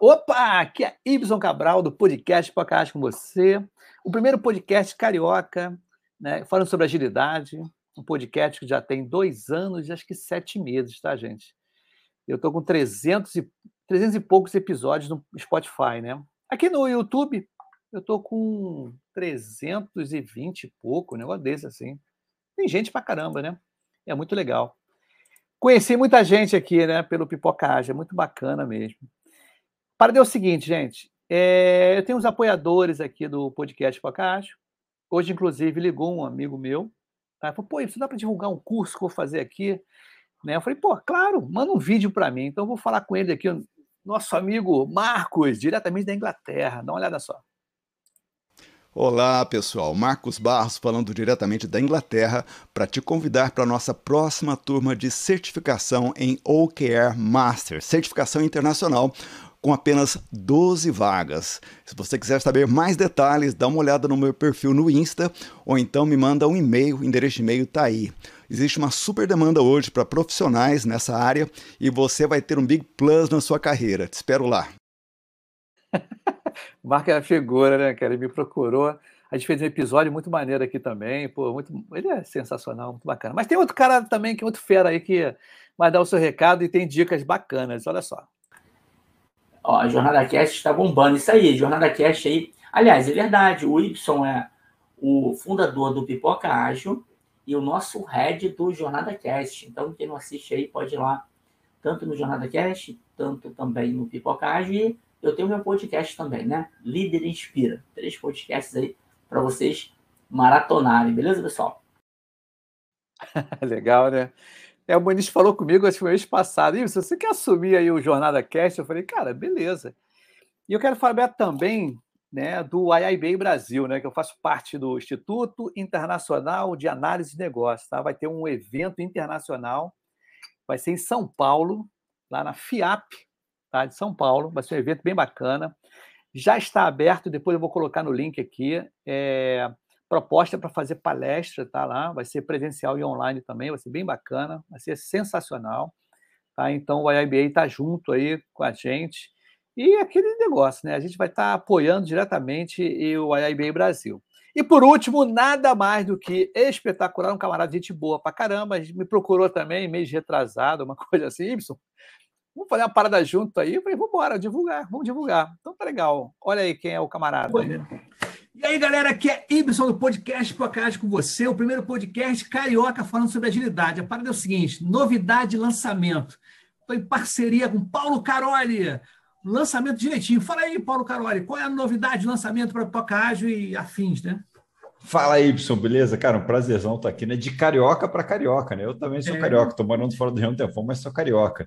Opa, aqui é Ibson Cabral do podcast Podcast com você. O primeiro podcast carioca, né, falando sobre agilidade. Um podcast que já tem dois anos e acho que sete meses, tá, gente? Eu estou com 300 e, 300 e poucos episódios no Spotify, né? Aqui no YouTube, eu estou com 320 e pouco, um negócio desse assim. Tem gente pra caramba, né? É muito legal. Conheci muita gente aqui, né, pelo Pipocagem, é muito bacana mesmo. Para é o seguinte, gente, é, eu tenho uns apoiadores aqui do podcast Pipocagem. Hoje, inclusive, ligou um amigo meu, tá? falou, pô, isso dá para divulgar um curso que eu vou fazer aqui? Né? Eu falei, pô, claro, manda um vídeo para mim. Então, eu vou falar com ele aqui, nosso amigo Marcos, diretamente da Inglaterra. Dá uma olhada só. Olá, pessoal. Marcos Barros falando diretamente da Inglaterra para te convidar para a nossa próxima turma de certificação em OKR Master, certificação internacional com apenas 12 vagas. Se você quiser saber mais detalhes, dá uma olhada no meu perfil no Insta ou então me manda um e-mail, o endereço de e-mail está aí. Existe uma super demanda hoje para profissionais nessa área e você vai ter um big plus na sua carreira. Te espero lá. Marco é a figura, né, cara? Ele me procurou. A gente fez um episódio muito maneiro aqui também. Pô, muito, ele é sensacional, muito bacana. Mas tem outro cara também, que é outro fera aí, que vai dar o seu recado e tem dicas bacanas. Olha só. Ó, a Jornada Cast está bombando. Isso aí, Jornada Cast aí. Aliás, é verdade, o Y é o fundador do Pipoca Ágil e o nosso head do Jornada Cast. Então, quem não assiste aí pode ir lá, tanto no Jornada Cast, tanto também no Pipoca Ágil. E eu tenho meu podcast também, né? Líder Inspira. Três podcasts aí para vocês maratonarem, beleza, pessoal? Legal, né? É, o Muniz falou comigo, acho que foi mês passado, e você quer assumir aí o Jornada Cast, eu falei, cara, beleza. E eu quero falar também né, do IIB Brasil, né, que eu faço parte do Instituto Internacional de Análise de Negócios. Tá? Vai ter um evento internacional, vai ser em São Paulo, lá na FIAP, tá? de São Paulo. Vai ser um evento bem bacana. Já está aberto, depois eu vou colocar no link aqui. É, proposta para fazer palestra, tá lá. Vai ser presencial e online também, vai ser bem bacana, vai ser sensacional. Tá? Então o IIBA está junto aí com a gente. E aquele negócio, né? A gente vai estar tá apoiando diretamente o IIBA Brasil. E por último, nada mais do que espetacular, um camarada de gente boa pra caramba, me procurou também, mês retrasado, uma coisa assim, Y, Vamos fazer uma parada junto aí. Eu falei, vamos embora, divulgar, vamos divulgar. Então tá legal. Olha aí quem é o camarada. E aí, galera, aqui é Ibson do podcast Podcast com você, o primeiro podcast carioca falando sobre agilidade. A parada é o seguinte: novidade de lançamento. Estou em parceria com Paulo Caroli. Lançamento direitinho. Fala aí, Paulo Caroli, qual é a novidade de lançamento para Pocágio e afins, né? Fala aí, Ibson, beleza? Cara, um prazerzão estar aqui, né? De carioca para carioca, né? Eu também sou é. carioca, estou morando fora do Rio um tempo, mas sou carioca.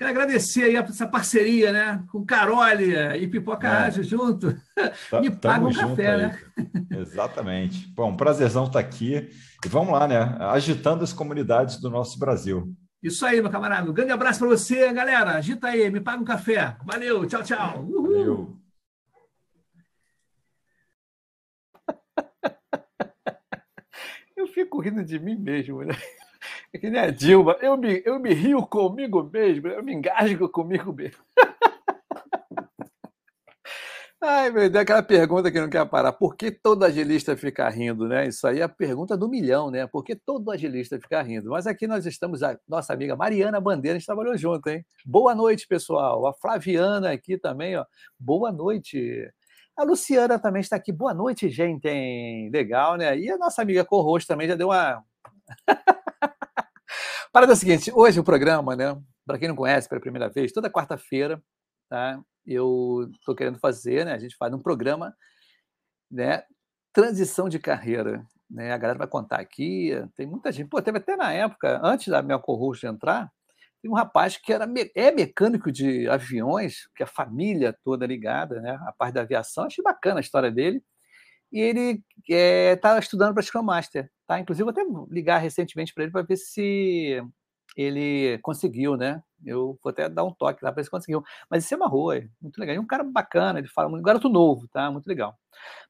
Quero agradecer aí essa parceria, né? Com Carole e Pipoca é. Ágil junto. Tá, Me paga um café, aí. né? Exatamente. Bom, um prazerzão estar aqui. E vamos lá, né? Agitando as comunidades do nosso Brasil. Isso aí, meu camarada. Um grande abraço para você, galera. Agita aí, me paga um café. Valeu, tchau, tchau. Uhul. Valeu. Eu fico rindo de mim mesmo, né? É que nem a Dilma. Eu me, eu me rio comigo mesmo, eu me engasgo comigo mesmo. Ai, meu Deus, aquela pergunta que não quer parar. Por que todo agilista fica rindo, né? Isso aí é a pergunta do milhão, né? Por que todo agilista fica rindo? Mas aqui nós estamos, a nossa amiga Mariana Bandeira, a gente trabalhou junto, hein? Boa noite, pessoal. A Flaviana aqui também, ó. Boa noite. A Luciana também está aqui. Boa noite, gente. Legal, né? E a nossa amiga Corroxo também já deu uma. Parada é seguinte: hoje o programa, né? Para quem não conhece pela primeira vez, toda quarta-feira, tá? eu estou querendo fazer, né? A gente faz um programa, né? Transição de carreira, né? A galera vai contar aqui, tem muita gente. Pô, teve até na época, antes da minha co entrar, tem um rapaz que era é mecânico de aviões, que a família toda ligada, né? A parte da aviação, achei bacana a história dele. E ele está é, estudando para Scrum Master, tá? Inclusive, vou até ligar recentemente para ele para ver se ele conseguiu, né? Eu vou até dar um toque lá para ver se conseguiu. Mas isso é uma rua, é muito legal. E um cara bacana, ele fala, um garoto novo, tá? Muito legal.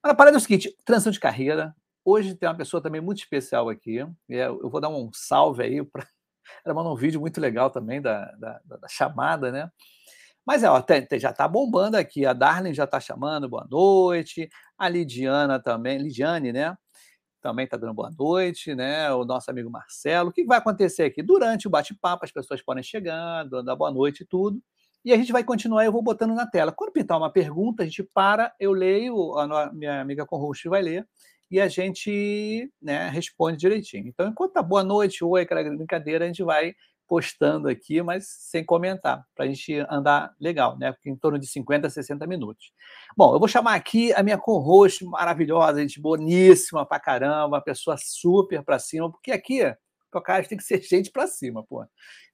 Mas a parada é o seguinte: transição de carreira. Hoje tem uma pessoa também muito especial aqui. Eu vou dar um salve aí para. Ela mandou um vídeo muito legal também da, da, da chamada, né? Mas é, ó, já está bombando aqui. A Darlene já está chamando, boa noite. A Lidiana também, Lidiane, né? Também está dando boa noite, né? O nosso amigo Marcelo. O que vai acontecer aqui? Durante o bate-papo, as pessoas podem chegar, dar boa noite e tudo. E a gente vai continuar, eu vou botando na tela. Quando pintar uma pergunta, a gente para, eu leio, a minha amiga Conrush vai ler, e a gente né, responde direitinho. Então, enquanto tá boa noite, oi, aquela brincadeira, a gente vai postando aqui, mas sem comentar, para a gente andar legal, né? Porque em torno de 50 a 60 minutos. Bom, eu vou chamar aqui a minha co-host maravilhosa, gente boníssima pra caramba, uma pessoa super para cima, porque aqui, cara, tem que ser gente para cima, pô. Eu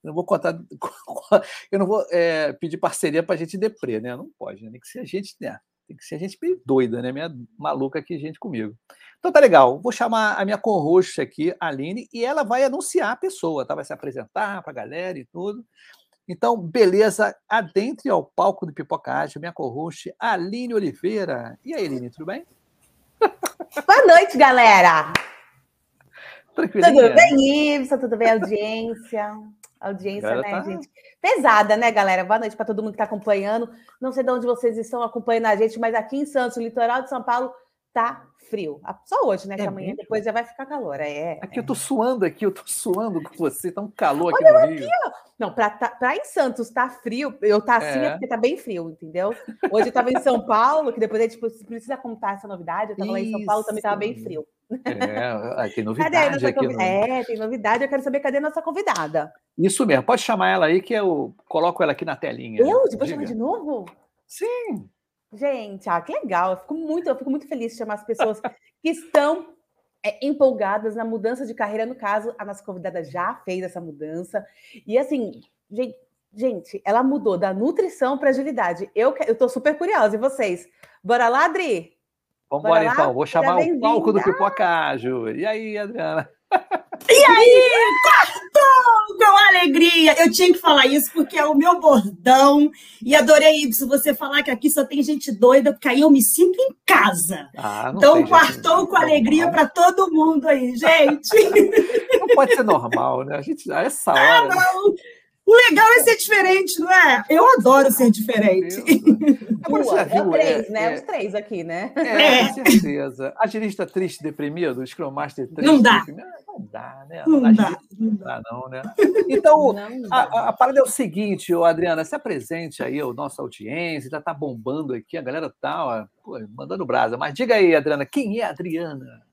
não vou contar, eu não vou é, pedir parceria para gente deprê, né? Não pode, né? Tem que ser gente, né? Tem que ser gente meio doida, né? Minha maluca aqui, gente comigo. Então tá legal. Vou chamar a minha co-host aqui, a Aline, e ela vai anunciar a pessoa, tá? Vai se apresentar para a galera e tudo. Então, beleza, adentre ao palco do Pipocagem, minha co-host, Aline Oliveira. E aí, Aline, tudo bem? Boa noite, galera! Tudo bem, Ibsen? Tudo bem, audiência? Audiência, né, tá... gente? Pesada, né, galera? Boa noite para todo mundo que está acompanhando. Não sei de onde vocês estão acompanhando a gente, mas aqui em Santos, litoral de São Paulo, tá frio. Só hoje, né? É que amanhã mesmo? depois já vai ficar calor. É, aqui é. eu tô suando aqui, eu tô suando com você, tá um calor aqui Olha no Rio. Aqui, Não, pra, tá, pra em Santos tá frio, eu tá assim é. é. porque tá bem frio, entendeu? Hoje eu tava em São Paulo, que depois a gente precisa contar essa novidade, eu tava Isso. lá em São Paulo, também tava bem frio. É, tem novidade aqui. No... É, tem novidade. Eu quero saber cadê a nossa convidada. Isso mesmo, pode chamar ela aí que eu coloco ela aqui na telinha. Eu? Depois chamar de novo? Sim. Gente, ah, que legal. Eu fico muito, eu fico muito feliz de chamar as pessoas que estão é, empolgadas na mudança de carreira. No caso, a nossa convidada já fez essa mudança. E assim, gente, gente ela mudou da nutrição para agilidade. Eu, eu tô super curiosa. E vocês? Bora lá, Adri? Vamos embora então, vou chamar o palco do Pipoca, Ju. E aí, Adriana? E aí, quartou com alegria. Eu tinha que falar isso porque é o meu bordão. E adorei isso, você falar que aqui só tem gente doida, porque aí eu me sinto em casa. Ah, então, quartou com alegria para todo mundo aí, gente. Não pode ser normal, né? A gente, a essa ah, hora. Ah, não. O legal é ser diferente, não é? Eu adoro ser diferente. Agora, você viu, é três, é, né? É, Os três aqui, né? É, é. com certeza. Agilista triste, deprimido, o Scrum Master triste. Não dá. Deprimido. Não dá, né? Não, não dá. Não dá, não, né? Então, não a, a, a, parada é o seguinte, ô, Adriana, se apresente aí, a nossa audiência, já tá bombando aqui, a galera tá ó, pô, mandando brasa. Mas diga aí, Adriana, quem é a Adriana?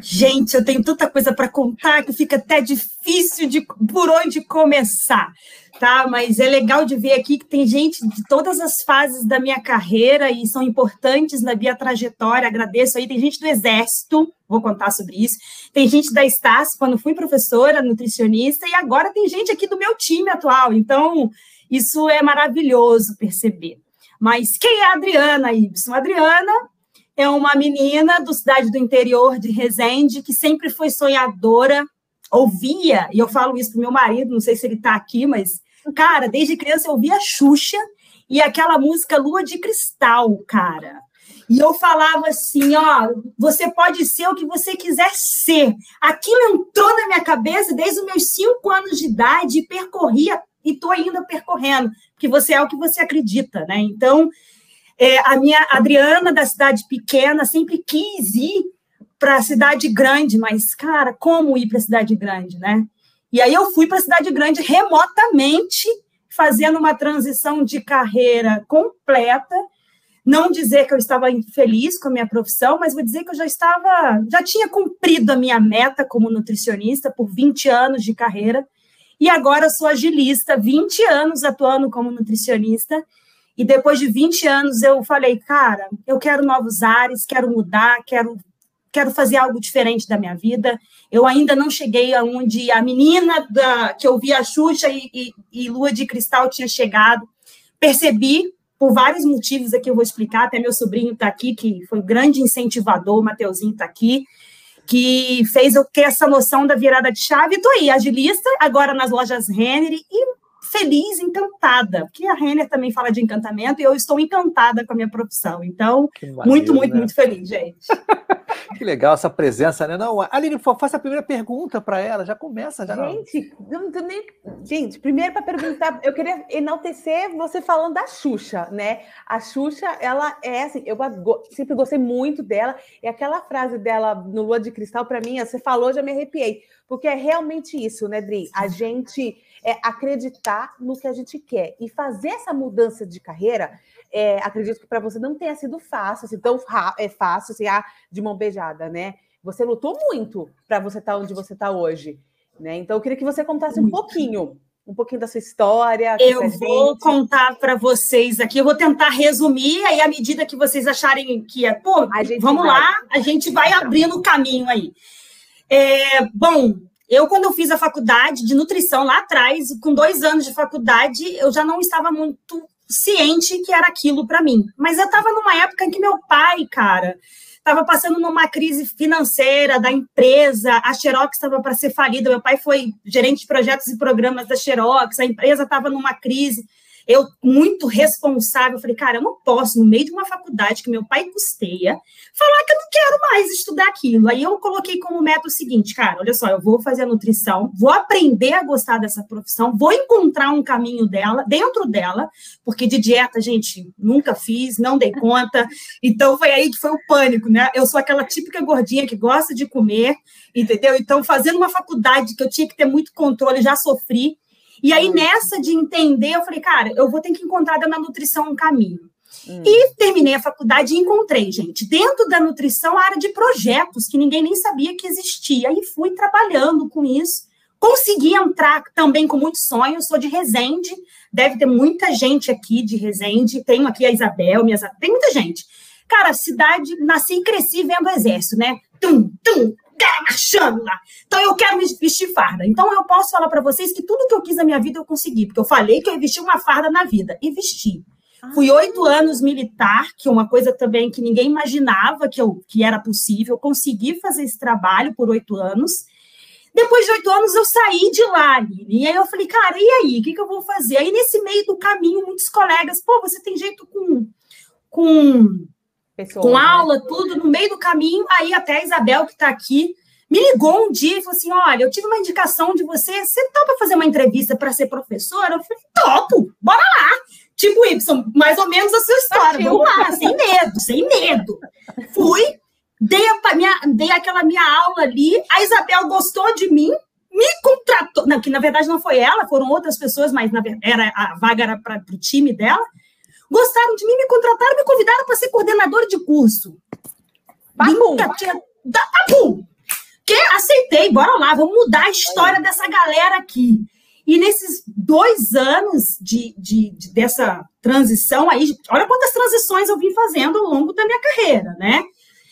Gente, eu tenho tanta coisa para contar que fica até difícil de por onde começar, tá? Mas é legal de ver aqui que tem gente de todas as fases da minha carreira e são importantes na minha trajetória. Agradeço aí. Tem gente do Exército, vou contar sobre isso. Tem gente da Estácio, quando fui professora, nutricionista, e agora tem gente aqui do meu time atual. Então, isso é maravilhoso perceber. Mas quem é a Adriana, Ibson? Adriana é uma menina do cidade do interior de Resende que sempre foi sonhadora, ouvia, e eu falo isso pro meu marido, não sei se ele está aqui, mas cara, desde criança eu ouvia Xuxa e aquela música Lua de Cristal, cara. E eu falava assim: ó, você pode ser o que você quiser ser. Aquilo entrou na minha cabeça desde os meus cinco anos de idade e percorria, e estou ainda percorrendo, porque você é o que você acredita, né? Então, é, a minha Adriana, da cidade pequena, sempre quis ir para a cidade grande, mas, cara, como ir para a cidade grande, né? E aí eu fui para a cidade grande remotamente, fazendo uma transição de carreira completa. Não dizer que eu estava infeliz com a minha profissão, mas vou dizer que eu já estava, já tinha cumprido a minha meta como nutricionista por 20 anos de carreira. E agora sou agilista, 20 anos atuando como nutricionista. E depois de 20 anos eu falei, cara, eu quero novos ares, quero mudar, quero quero fazer algo diferente da minha vida. Eu ainda não cheguei aonde a menina da, que eu via a Xuxa e, e, e Lua de Cristal tinha chegado. Percebi, por vários motivos aqui eu vou explicar, até meu sobrinho está aqui, que foi um grande incentivador, o Mateuzinho está aqui, que fez eu ter essa noção da virada de chave. Estou aí, agilista, agora nas lojas Renner, e feliz, encantada, porque a Renner também fala de encantamento e eu estou encantada com a minha profissão. Então, muito, muito, né? muito feliz, gente. que legal essa presença, né? Não, Aline, faça a primeira pergunta para ela, já começa já. Gente, não, não nem... gente, primeiro para perguntar, eu queria enaltecer você falando da Xuxa, né? A Xuxa, ela é assim, eu sempre gostei muito dela, e aquela frase dela no Lua de Cristal, para mim, você falou, já me arrepiei, porque é realmente isso, né, Dri? A gente é acreditar no que a gente quer. E fazer essa mudança de carreira, é, acredito que para você não tenha sido fácil, assim, tão é fácil, assim, ah, de mão beijada, né? Você lutou muito para você estar tá onde você está hoje, né? Então eu queria que você contasse um pouquinho, um pouquinho da sua história. Eu vou contar para vocês aqui, eu vou tentar resumir, aí à medida que vocês acharem que é, pô, vamos vai. lá, a gente vai abrindo o caminho aí. É, bom, eu, quando eu fiz a faculdade de nutrição lá atrás, com dois anos de faculdade, eu já não estava muito ciente que era aquilo para mim. Mas eu estava numa época em que meu pai, cara, estava passando numa crise financeira da empresa, a Xerox estava para ser falida, meu pai foi gerente de projetos e programas da Xerox, a empresa estava numa crise eu muito responsável, falei, cara, eu não posso, no meio de uma faculdade que meu pai custeia, falar que eu não quero mais estudar aquilo. Aí eu coloquei como meta o seguinte, cara, olha só, eu vou fazer a nutrição, vou aprender a gostar dessa profissão, vou encontrar um caminho dela, dentro dela, porque de dieta, gente, nunca fiz, não dei conta. Então foi aí que foi o pânico, né? Eu sou aquela típica gordinha que gosta de comer, entendeu? Então, fazendo uma faculdade que eu tinha que ter muito controle, já sofri. E aí, nessa de entender, eu falei, cara, eu vou ter que encontrar na nutrição um caminho. Hum. E terminei a faculdade e encontrei, gente, dentro da nutrição, a área de projetos, que ninguém nem sabia que existia. E fui trabalhando com isso. Consegui entrar também com muitos sonhos. Sou de Resende, deve ter muita gente aqui de Resende. Tenho aqui a Isabel, minhas... tem muita gente. Cara, cidade, nasci e cresci vendo o exército, né? Tum, tum, marchando lá. Então eu quero me vestir farda. Então eu posso falar para vocês que tudo que eu quis na minha vida eu consegui, porque eu falei que eu ia vestir uma farda na vida e vesti. Fui ah. oito anos militar, que é uma coisa também que ninguém imaginava que, eu, que era possível. Consegui fazer esse trabalho por oito anos. Depois de oito anos, eu saí de lá, Aline. E aí eu falei, cara, e aí? O que, que eu vou fazer? Aí, nesse meio do caminho, muitos colegas, pô, você tem jeito com, com com né? aula, tudo, no meio do caminho. Aí até a Isabel, que está aqui, me ligou um dia e falou assim: Olha, eu tive uma indicação de você, você topa fazer uma entrevista para ser professora? Eu falei: Topo, bora lá. Tipo, Y, mais ou menos a sua história. Vamos lá, sem medo, sem medo. Fui, dei, a, minha, dei aquela minha aula ali, a Isabel gostou de mim, me contratou. Não, que na verdade não foi ela, foram outras pessoas, mas na, era, a vaga era para o time dela gostaram de mim, me contrataram, me convidaram para ser coordenadora de curso. Babum. Tinha... Babum. Que aceitei, bora lá, vamos mudar a história dessa galera aqui. E nesses dois anos de, de, de, dessa transição aí, olha quantas transições eu vim fazendo ao longo da minha carreira, né?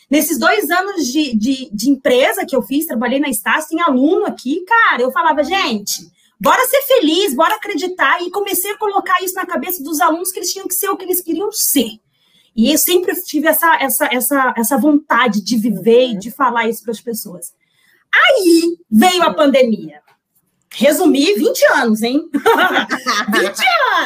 Nesses dois anos de, de, de empresa que eu fiz, trabalhei na Estácio, tem aluno aqui, cara, eu falava, gente, bora ser feliz, bora acreditar. E comecei a colocar isso na cabeça dos alunos que eles tinham que ser o que eles queriam ser. E eu sempre tive essa, essa, essa, essa vontade de viver e de falar isso para as pessoas. Aí veio a pandemia. Resumi 20 anos, hein? 20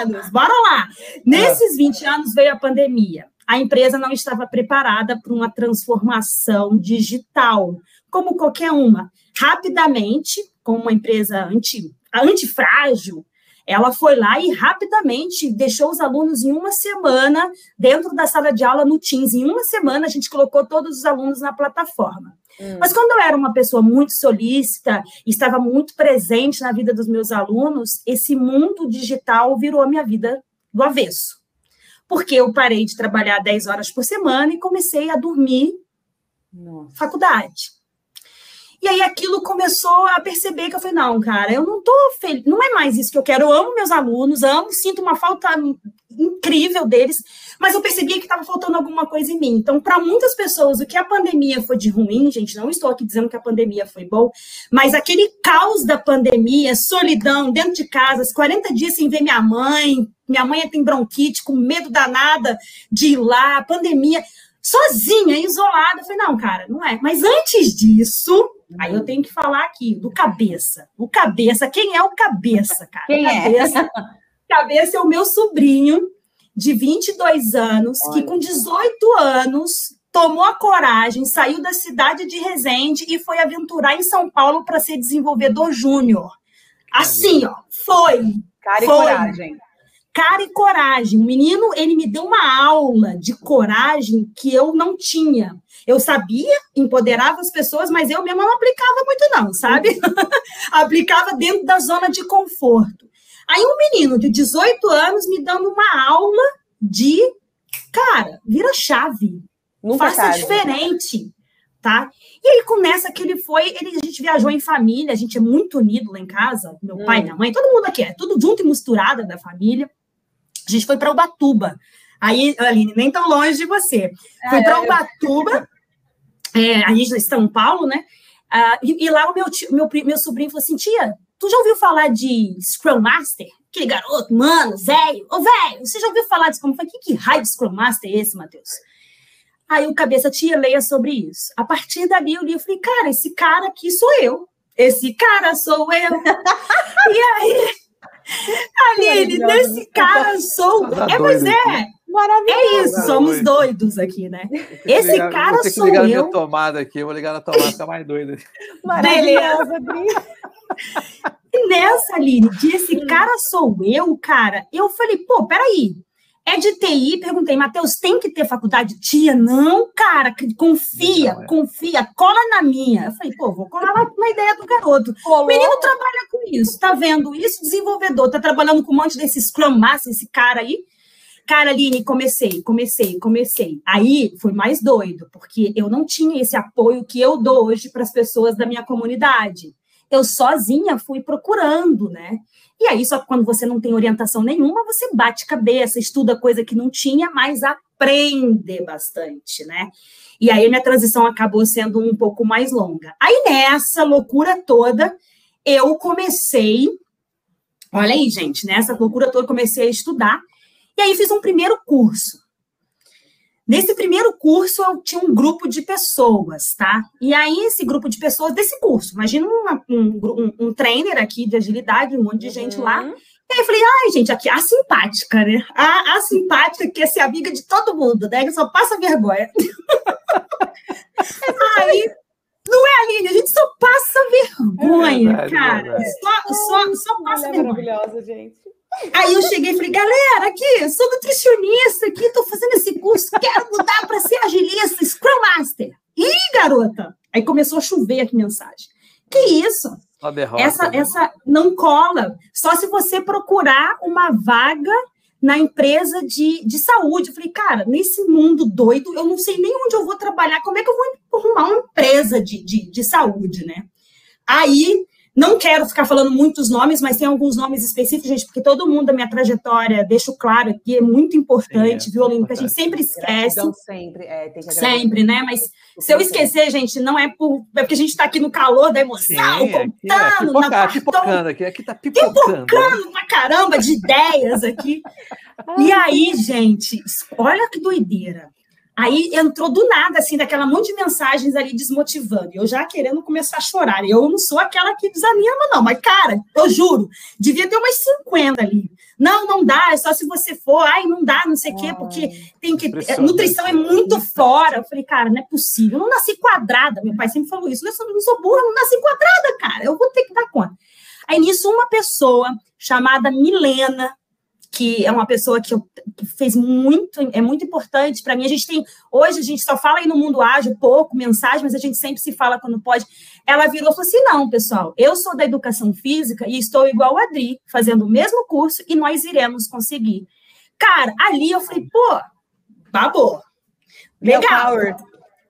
anos, bora lá. Nesses 20 anos veio a pandemia. a empresa não estava preparada para uma transformação digital, como qualquer uma. Rapidamente, como uma empresa anti, antifrágil, ela foi lá e rapidamente deixou os alunos em uma semana dentro da sala de aula no Teams. Em uma semana, a gente colocou todos os alunos na plataforma. Hum. Mas quando eu era uma pessoa muito solícita, estava muito presente na vida dos meus alunos, esse mundo digital virou a minha vida do avesso. Porque eu parei de trabalhar 10 horas por semana e comecei a dormir Nossa. faculdade. E aí aquilo começou a perceber que eu falei, não, cara, eu não tô feliz, não é mais isso que eu quero. Eu amo meus alunos, amo, sinto uma falta incrível deles, mas eu percebia que estava faltando alguma coisa em mim. Então, para muitas pessoas, o que a pandemia foi de ruim, gente, não estou aqui dizendo que a pandemia foi bom, mas aquele caos da pandemia, solidão dentro de casa, 40 dias sem ver minha mãe, minha mãe tem bronquite, com medo danada de ir lá, pandemia, sozinha, isolada. Eu falei, não, cara, não é. Mas antes disso, Aí eu tenho que falar aqui do cabeça. O cabeça, quem é o cabeça, cara? Quem é? cabeça, é? Cabeça é o meu sobrinho de 22 anos, Olha. que com 18 anos tomou a coragem, saiu da cidade de Resende e foi aventurar em São Paulo para ser desenvolvedor júnior. Assim, ó, foi. Cara foi. e coragem cara e coragem. O menino, ele me deu uma aula de coragem que eu não tinha. Eu sabia, empoderava as pessoas, mas eu mesma não aplicava muito não, sabe? aplicava dentro da zona de conforto. Aí um menino de 18 anos me dando uma aula de, cara, vira chave. Nunca faça sabe. diferente, tá? E aí começa que ele foi, ele, a gente viajou em família, a gente é muito unido lá em casa, meu hum. pai, minha mãe, todo mundo aqui é, tudo junto e misturado da família. A gente foi para Ubatuba. Aí, Aline, nem tão longe de você. Ah, foi para. Ubatuba, é, a gente em São Paulo, né? Ah, e, e, lá o meu, tio, meu, meu sobrinho falou assim: tia, tu já ouviu falar de Scrum Master? Aquele garoto, mano, velho. Ô, velho, você já ouviu falar disso? Como foi? Que, que raio de Scrum Master é esse, Matheus? Aí o cabeça, tia, leia sobre isso. A partir dali eu li, eu falei, cara, esse cara aqui sou eu. Esse cara sou eu. e aí Aline, nesse cara sou. É, pois é. Maravilhoso. É isso, somos doidos aqui, né? Esse ligar, cara sou ligar eu. Minha tomada aqui, eu vou ligar na tomada, fica mais doida. Maravilhosa, E nessa, Aline, de esse cara sou eu, cara, eu falei, pô, peraí, é de TI, perguntei, Matheus, tem que ter faculdade? Tia, não, cara, confia, não, é. confia, cola na minha. Eu falei, pô, vou colar na, na ideia do garoto. Colou. O menino trabalha com isso, tá vendo isso? Desenvolvedor, tá trabalhando com um monte desse Scrum Master, esse cara aí. Cara, Aline, comecei, comecei, comecei. Aí foi mais doido, porque eu não tinha esse apoio que eu dou hoje para as pessoas da minha comunidade. Eu sozinha fui procurando, né? E aí, só que quando você não tem orientação nenhuma, você bate cabeça, estuda coisa que não tinha, mas aprende bastante, né? E aí minha transição acabou sendo um pouco mais longa. Aí nessa loucura toda, eu comecei, olha aí, gente, nessa loucura toda comecei a estudar. E aí fiz um primeiro curso. Nesse primeiro curso, eu tinha um grupo de pessoas, tá? E aí, esse grupo de pessoas desse curso, imagina uma, um, um, um, trainer aqui de agilidade, um monte de gente uhum. lá. E aí eu falei, ai, gente, aqui, a simpática, né? A, a simpática que quer ser amiga de todo mundo, né? Que só passa vergonha. aí, não é, Aline? A gente só passa vergonha, é verdade, cara. É só, só, só passa vergonha. maravilhosa, gente. Aí eu cheguei e falei, galera, aqui, sou nutricionista, aqui, tô fazendo esse curso, quero mudar para ser agilista, Scrum Master. Ih, garota! Aí começou a chover aqui mensagem. Que isso? Derrota, essa, né? essa não cola. Só se você procurar uma vaga na empresa de, de saúde. Eu falei, cara, nesse mundo doido, eu não sei nem onde eu vou trabalhar, como é que eu vou arrumar uma empresa de, de, de saúde, né? Aí não quero ficar falando muitos nomes, mas tem alguns nomes específicos, gente, porque todo mundo da minha trajetória, deixo claro aqui, é muito importante, Sim, é, viu, a gente sempre esquece. sempre, é, tem que Sempre, né? Mas se eu esquecer, gente, não é, por, é porque a gente está aqui no calor da emoção, Sim, contando, é, na pipocando aqui, aqui tá pipocando. Pipocando pra caramba de ideias aqui. e aí, gente, olha que doideira. Aí entrou do nada, assim, daquela monte de mensagens ali desmotivando. Eu já querendo começar a chorar. Eu não sou aquela que desanima, não. Mas, cara, eu juro, devia ter umas 50 ali. Não, não dá, é só se você for. Ai, não dá, não sei o quê, porque tem que. Nutrição é muito fora. Eu falei, cara, não é possível. Eu não nasci quadrada. Meu pai sempre falou isso. Eu não sou burra, não nasci quadrada, cara. Eu vou ter que dar conta. Aí nisso, uma pessoa chamada Milena, que é uma pessoa que, eu, que fez muito, é muito importante para mim. A gente tem, hoje a gente só fala aí no mundo ágil, pouco, mensagem, mas a gente sempre se fala quando pode. Ela virou e falou assim: não, pessoal, eu sou da educação física e estou igual a Adri, fazendo o mesmo curso e nós iremos conseguir. Cara, ali eu falei, pô, babou. Legal.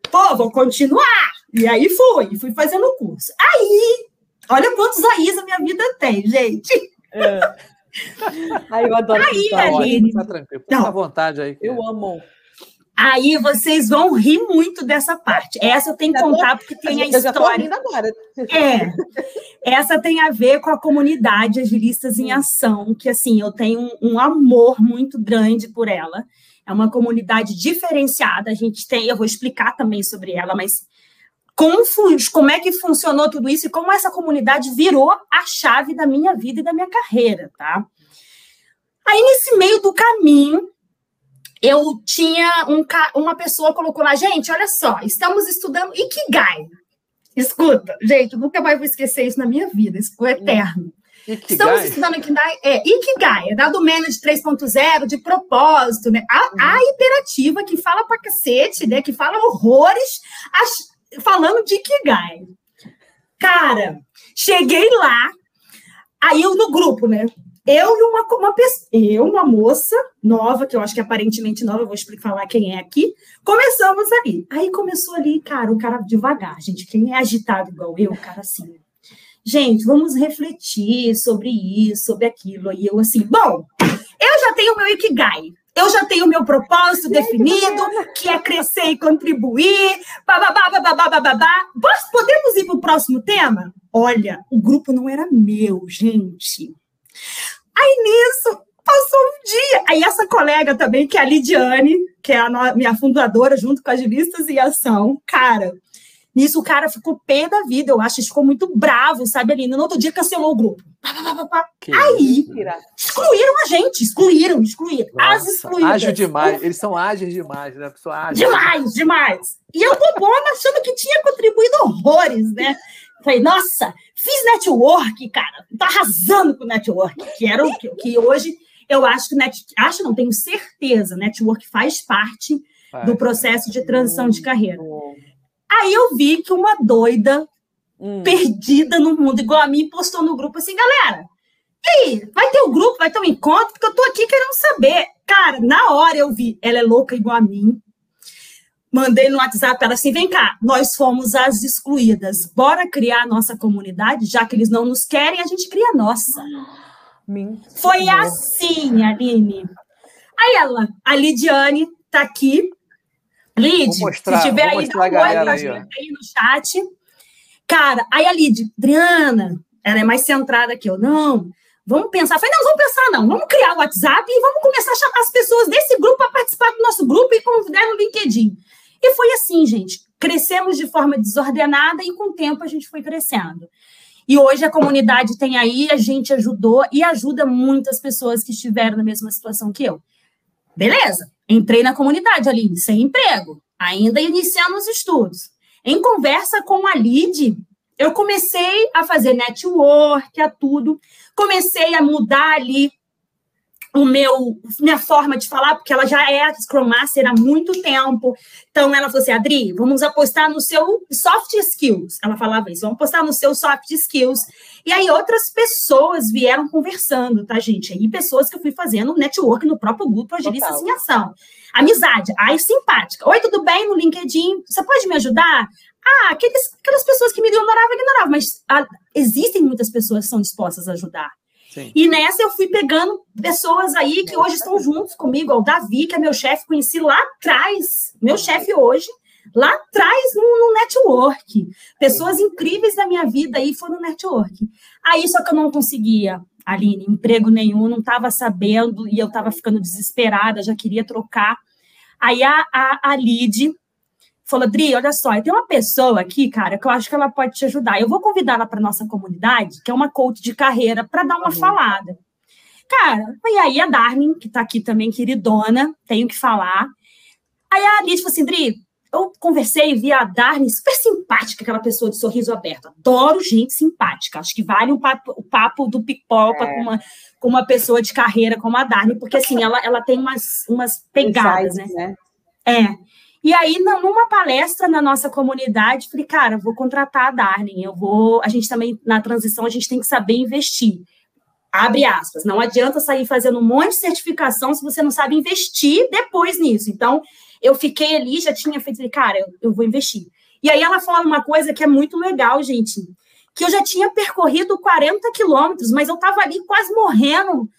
Pô, vou continuar. E aí fui, fui fazendo o curso. Aí, olha quantos AIs a minha vida tem, gente. É. Aí eu adoro Aí, Aline. Tá tranquilo, fica à vontade aí. Eu amo. Aí vocês vão rir muito dessa parte. Essa eu tenho que contar porque tem a história. agora. É. Essa tem a ver com a comunidade Agilistas em Ação, que assim, eu tenho um, um amor muito grande por ela. É uma comunidade diferenciada. A gente tem, eu vou explicar também sobre ela, mas como, como é que funcionou tudo isso e como essa comunidade virou a chave da minha vida e da minha carreira, tá? Aí, nesse meio do caminho, eu tinha um, uma pessoa colocou lá, gente, olha só, estamos estudando Ikigai. Escuta, gente, eu nunca mais vou esquecer isso na minha vida, isso foi eterno. Ikigai. Estamos estudando Ikigai, é, Ikigai, é dado Manage 3.0 de propósito, né? A, a imperativa que fala pra cacete, né? Que fala horrores, as, falando de Ikigai. Cara, cheguei lá, aí eu no grupo, né? Eu e uma, uma pessoa, eu, uma moça nova, que eu acho que é aparentemente nova, vou explicar falar quem é aqui, começamos ali. Aí começou ali, cara, o cara devagar, gente. Quem é agitado igual eu, o cara assim. Gente, vamos refletir sobre isso, sobre aquilo. Aí eu assim, bom, eu já tenho meu Ikigai. Eu já tenho meu propósito definido, que é crescer e contribuir. Bababá, bababá, bababá. Podemos ir para o próximo tema? Olha, o grupo não era meu, gente. Aí nisso, passou um dia. Aí essa colega também, que é a Lidiane, que é a minha fundadora, junto com as Agilistas em Ação, cara, nisso o cara ficou pé da vida, eu acho, ficou muito bravo, sabe, ali. No outro dia cancelou o grupo. Aí, excluíram a gente, excluíram, excluíram. Nossa, as excluídas. Ágil demais, eles são ágeis demais, né? Pessoa ágil. Demais, demais. E eu, bobona, achando que tinha contribuído horrores, né? Falei, nossa, fiz network, cara, tô arrasando com network, que era o que, que hoje eu acho que net, acho não tenho certeza, network faz parte do processo de transição de carreira. Aí eu vi que uma doida hum. perdida no mundo igual a mim postou no grupo assim, galera, e aí, vai ter o um grupo, vai ter um encontro, porque eu tô aqui querendo saber. Cara, na hora eu vi, ela é louca igual a mim, mandei no WhatsApp ela assim: vem cá, nós fomos as excluídas, bora criar a nossa comunidade, já que eles não nos querem, a gente cria a nossa. Foi assim, Aline. Aí ela, a Lidiane, tá aqui. Lid, mostrar, se tiver aí, dá um oi aí, aí no chat. Cara, aí a Lid, Adriana, ela é mais centrada que eu. Não, vamos pensar. falei, não, vamos pensar, não. Vamos criar o WhatsApp e vamos começar a chamar as pessoas desse grupo para participar do nosso grupo e convidar no LinkedIn. E foi assim, gente. Crescemos de forma desordenada e com o tempo a gente foi crescendo. E hoje a comunidade tem aí, a gente ajudou e ajuda muitas pessoas que estiveram na mesma situação que eu. Beleza, entrei na comunidade, ali sem emprego, ainda iniciando os estudos. Em conversa com a Lid, eu comecei a fazer network, a tudo, comecei a mudar ali o meu minha forma de falar, porque ela já é Scrum Master há muito tempo. Então ela falou assim: Adri, vamos apostar no seu soft skills. Ela falava isso, vamos apostar no seu soft skills. E aí outras pessoas vieram conversando, tá, gente? Aí pessoas que eu fui fazendo network no próprio grupo Agilistas em Ação. Amizade, ai, simpática. Oi, tudo bem no LinkedIn? Você pode me ajudar? Ah, aqueles, aquelas pessoas que me ignoravam, ignoravam, mas ah, existem muitas pessoas que são dispostas a ajudar. Sim. E nessa eu fui pegando pessoas aí que hoje estão juntos comigo, o Davi, que é meu chefe, conheci lá atrás, meu chefe hoje, lá atrás no, no, network. Pessoas incríveis da minha vida aí foram no network. Aí só que eu não conseguia, Aline, emprego nenhum, não estava sabendo e eu estava ficando desesperada, já queria trocar. Aí a, a, a Lid falou, Dri, olha só, tem uma pessoa aqui, cara, que eu acho que ela pode te ajudar. Eu vou convidar ela para nossa comunidade, que é uma coach de carreira, para dar uma uhum. falada. Cara, e aí a Darmin, que está aqui também, queridona, tenho que falar. Aí a Lid falou assim, Dri, eu conversei via a Darmin, super simpática, aquela pessoa de sorriso aberto. Adoro gente simpática. Acho que vale um papo, o papo do pipoca é. com, uma, com uma pessoa de carreira como a Darmin, porque assim, ela, ela tem umas, umas pegadas, né? né? É. E aí, numa palestra na nossa comunidade, falei, cara, vou contratar a Darling, eu vou. A gente também, na transição, a gente tem que saber investir. Abre aspas. Não adianta sair fazendo um monte de certificação se você não sabe investir depois nisso. Então, eu fiquei ali, já tinha feito, falei, cara, eu, eu vou investir. E aí ela fala uma coisa que é muito legal, gente, que eu já tinha percorrido 40 quilômetros, mas eu estava ali quase morrendo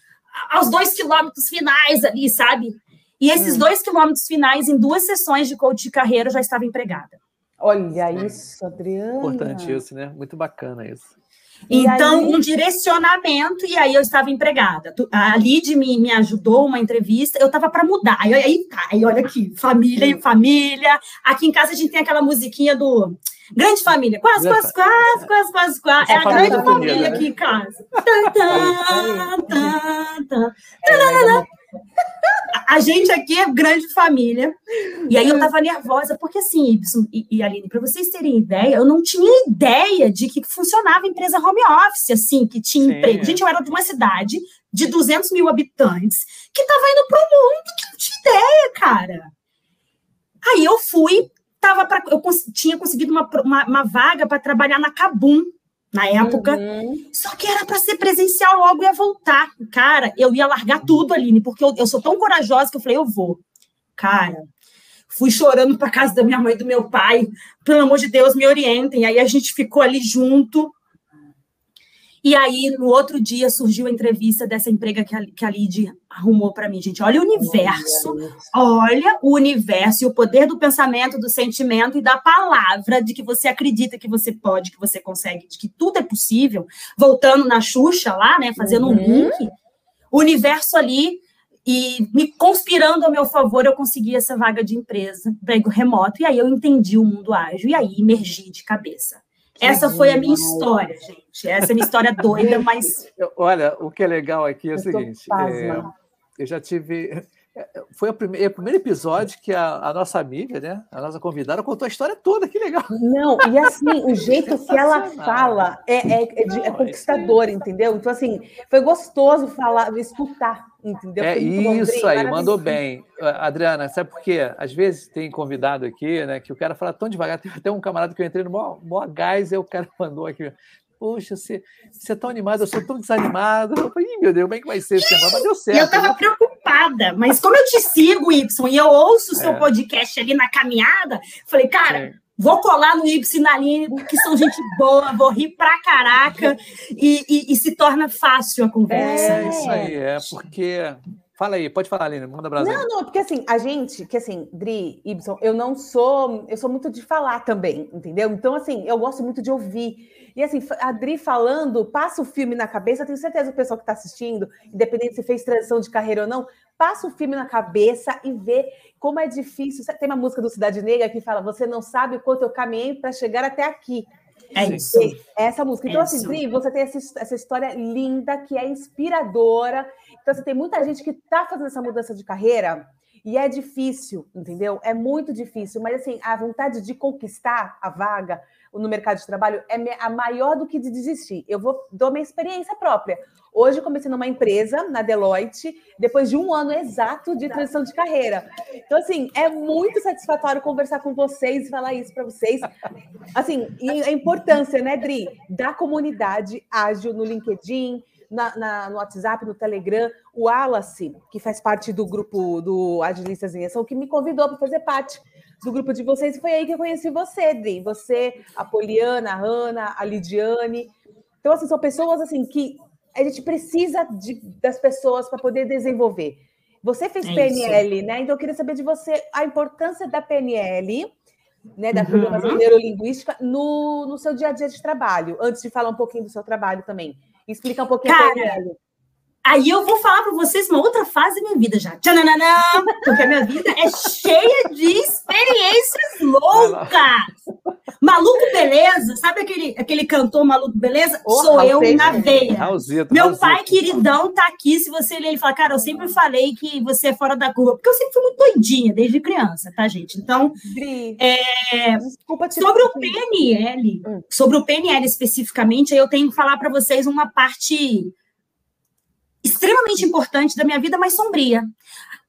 aos dois quilômetros finais ali, sabe? E esses hum. dois quilômetros finais, em duas sessões de coach de carreira, eu já estava empregada. Olha isso, Adriana. Importante isso, né? Muito bacana isso. Então, aí... um direcionamento, e aí eu estava empregada. A Lid me, me ajudou uma entrevista, eu estava para mudar. Aí, aí, tá, aí olha aqui, família e família. Aqui em casa a gente tem aquela musiquinha do Grande família. Quase, quase, quase, quase, quase, quase. É a grande família aqui em casa. A gente aqui é grande família. E aí eu tava nervosa, porque assim, Ibson e, e Aline, para vocês terem ideia, eu não tinha ideia de que funcionava a empresa home office, assim, que tinha Sim. emprego. Gente, eu era de uma cidade de 200 mil habitantes que tava indo pro mundo que não tinha ideia, cara. Aí eu fui, tava pra, eu tinha conseguido uma, uma, uma vaga para trabalhar na Cabum, na época. Uhum. Só que era para ser presencial, logo ia voltar. Cara, eu ia largar tudo, Aline, porque eu, eu sou tão corajosa que eu falei, eu vou. Cara, fui chorando para casa da minha mãe e do meu pai. Pelo amor de Deus, me orientem. Aí a gente ficou ali junto. E aí, no outro dia, surgiu a entrevista dessa emprega que a, que a Lid arrumou para mim, gente. Olha o universo, olha o universo e o poder do pensamento, do sentimento e da palavra de que você acredita que você pode, que você consegue, de que tudo é possível. Voltando na Xuxa lá, né, fazendo uhum. um link, o universo ali e me conspirando a meu favor, eu consegui essa vaga de empresa, emprego remoto, e aí eu entendi o mundo ágil, e aí emergi de cabeça. Essa foi a minha história, gente. Essa é a minha história doida, mas. Olha, o que é legal aqui é o seguinte: é, eu já tive. Foi o primeiro, é o primeiro episódio que a, a, nossa amiga, né, a nossa convidada, contou a história toda, que legal. Não, e assim, o jeito que ela fala é, é, é, de, é conquistador, entendeu? Então, assim, foi gostoso falar, escutar, entendeu? É isso aí, mandou bem. Adriana, sabe por quê? Às vezes tem convidado aqui, né, que o cara fala tão devagar. Tem até um camarada que eu entrei no maior, maior gás, e o cara mandou aqui poxa, você, você é tão animado, eu sou tão desanimado. Eu falei, meu Deus, como é que vai ser esse negócio? Mas deu certo. Eu estava preocupada, mas como eu te sigo, Y, e eu ouço o seu é. podcast ali na caminhada, falei, cara. É. Vou colar no Y na linha, que são gente boa, vou rir pra caraca e, e, e se torna fácil a conversa. É isso aí, é porque Fala aí, pode falar, Aline, manda Brasil. Não, não, porque assim, a gente, que assim, Dri, Ibson, eu não sou, eu sou muito de falar também, entendeu? Então, assim, eu gosto muito de ouvir. E assim, a Dri falando, passa o filme na cabeça, eu tenho certeza que o pessoal que está assistindo, independente se fez transição de carreira ou não, passa o filme na cabeça e vê como é difícil. Tem uma música do Cidade Negra que fala: Você não sabe o quanto eu caminhei para chegar até aqui. É isso. Essa música. Então, é assim, Dri, você tem essa, essa história linda, que é inspiradora. Então, você assim, tem muita gente que está fazendo essa mudança de carreira e é difícil, entendeu? É muito difícil, mas assim, a vontade de conquistar a vaga no mercado de trabalho é a maior do que de desistir. Eu vou dou minha experiência própria. Hoje comecei numa empresa, na Deloitte, depois de um ano exato de transição de carreira. Então, assim, é muito satisfatório conversar com vocês e falar isso para vocês. Assim, e a importância, né, Dri, da comunidade ágil no LinkedIn, na, na, no WhatsApp, no Telegram, o Wallace, que faz parte do grupo do Agilistas em Ação, que me convidou para fazer parte do grupo de vocês, e foi aí que eu conheci você, Dri. Você, a Poliana, a Hanna, a Lidiane. Então, assim, são pessoas assim que a gente precisa de, das pessoas para poder desenvolver. Você fez é PNL, isso. né? Então, eu queria saber de você a importância da PNL, né, da programação uhum. neurolinguística, no, no seu dia a dia de trabalho, antes de falar um pouquinho do seu trabalho também. Explica um pouquinho Cara, a PNL. Aí eu vou falar para vocês uma outra fase da minha vida já. Tchananã, porque a minha vida é cheia de experiências loucas. Maluco Beleza, sabe aquele, aquele cantor Maluco Beleza? Oh, Sou eu na veia. Raulzito, Meu Raulzito. pai queridão tá aqui. Se você ler, ele fala, cara, eu sempre falei que você é fora da curva, porque eu sempre fui muito doidinha desde criança, tá, gente? Então, é, Desculpa sobre o PNL, hum. sobre o PNL especificamente, eu tenho que falar para vocês uma parte extremamente importante da minha vida, mas sombria.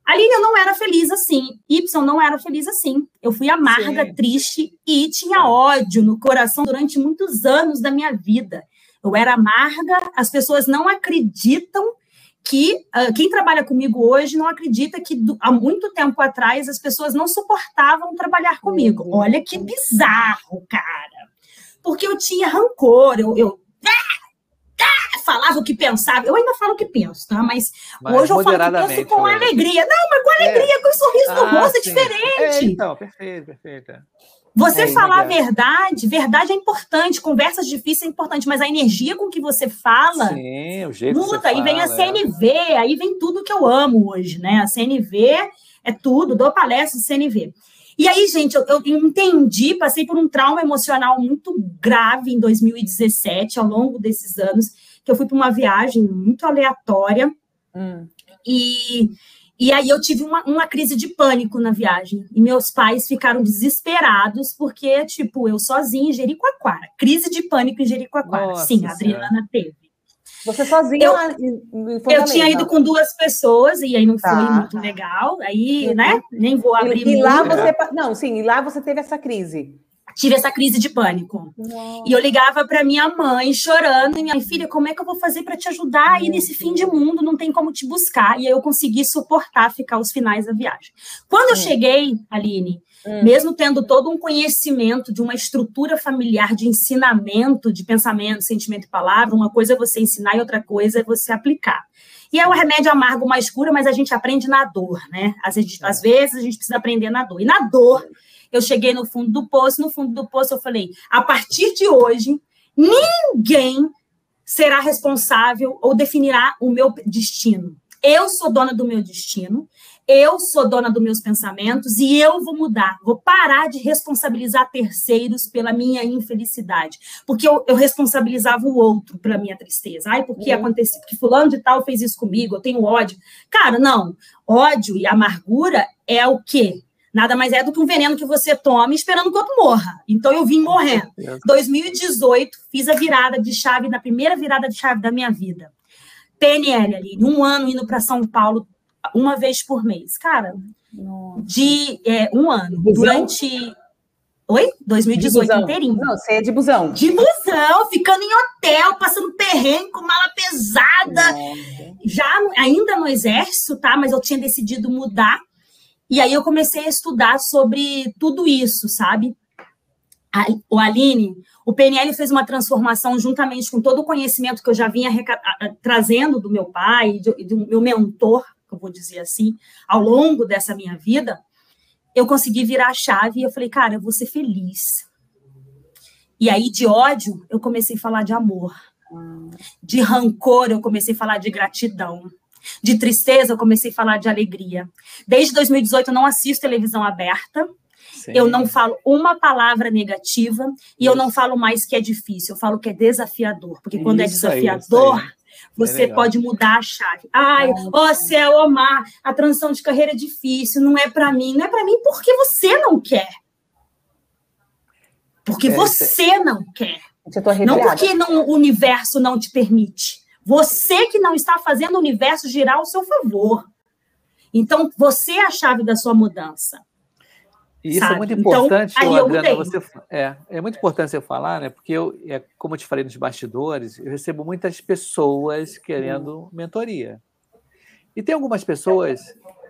Aline, eu não era feliz assim. Y não era feliz assim. Eu fui amarga, Sim. triste e tinha ódio no coração durante muitos anos da minha vida. Eu era amarga, as pessoas não acreditam que uh, quem trabalha comigo hoje não acredita que do, há muito tempo atrás as pessoas não suportavam trabalhar comigo. Uhum. Olha que bizarro, cara. Porque eu tinha rancor, eu, eu falava o que pensava. Eu ainda falo o que penso, tá? Mas, mas hoje eu falo o que penso com alegria. Não, mas com alegria, é. com um sorriso ah, no rosto, é diferente. É, então, perfeito, perfeito. Você é, falar a verdade, verdade é importante, conversas difíceis é importante, mas a energia com que você fala Sim, o jeito muda. Aí vem a CNV, é. aí vem tudo que eu amo hoje, né? A CNV é tudo, dou palestra de CNV. E aí, gente, eu, eu, entendi, passei por um trauma emocional muito grave em 2017, ao longo desses anos que eu fui para uma viagem muito aleatória hum. e e aí eu tive uma, uma crise de pânico na viagem. E meus pais ficaram desesperados, porque, tipo, eu sozinha em Jericoacoara. Crise de pânico em Jericoacoara. Nossa Sim, a Adriana teve. Você sozinha eu, Eu tinha ido com duas pessoas, e aí não tá. foi muito legal. Aí, né, nem vou abrir E, e lá você... Não, sim, e lá você teve essa crise tive essa crise de pânico. Uau. E eu ligava para minha mãe chorando, e minha filha, como é que eu vou fazer para te ajudar aí nesse fim de mundo? Não tem como te buscar. E aí eu consegui suportar ficar os finais da viagem. Quando eu hum. cheguei, Aline, hum. mesmo tendo todo um conhecimento de uma estrutura familiar de ensinamento, de pensamento, sentimento e palavra, uma coisa é você ensinar e outra coisa é você aplicar. E é o remédio amargo mais cura, mas a gente aprende na dor, né? Às vezes, às vezes a gente precisa aprender na dor. E na dor, eu cheguei no fundo do poço, no fundo do poço eu falei: a partir de hoje, ninguém será responsável ou definirá o meu destino. Eu sou dona do meu destino, eu sou dona dos meus pensamentos e eu vou mudar. Vou parar de responsabilizar terceiros pela minha infelicidade. Porque eu, eu responsabilizava o outro pela minha tristeza. Ai, porque uhum. aconteceu, porque fulano de tal fez isso comigo, eu tenho ódio. Cara, não. Ódio e amargura é o quê? Nada mais é do que um veneno que você tome esperando que o outro morra. Então eu vim morrendo. 2018, fiz a virada de chave, na primeira virada de chave da minha vida. PNL ali, um ano indo para São Paulo uma vez por mês. Cara, Nossa. de é, um ano. Busão? Durante. Oi? 2018 inteirinho. Não, você é de busão. De busão, ficando em hotel, passando perrengue com mala pesada. Nossa. Já ainda no exército, tá? Mas eu tinha decidido mudar e aí eu comecei a estudar sobre tudo isso, sabe? O Aline, o PNL fez uma transformação juntamente com todo o conhecimento que eu já vinha trazendo do meu pai e do meu mentor, eu vou dizer assim, ao longo dessa minha vida, eu consegui virar a chave e eu falei, cara, eu vou ser feliz. E aí, de ódio, eu comecei a falar de amor. De rancor, eu comecei a falar de gratidão. De tristeza, eu comecei a falar de alegria. Desde 2018, eu não assisto televisão aberta. Sim. Eu não falo uma palavra negativa e Isso. eu não falo mais que é difícil, eu falo que é desafiador, porque quando é Isso é desafiador, aí, você é pode mudar a chave. Ai, ó, oh, céu, Omar, a transição de carreira é difícil, não é para mim, não é para mim porque você não quer. Porque é, você não quer. Não porque não, o universo não te permite. Você que não está fazendo o universo girar ao seu favor. Então, você é a chave da sua mudança. E isso é sabe? é muito importante, então, Adriana, você, é, é muito importante você falar, né? Porque eu, é, como eu te falei nos bastidores, eu recebo muitas pessoas querendo hum. mentoria. E tem algumas pessoas,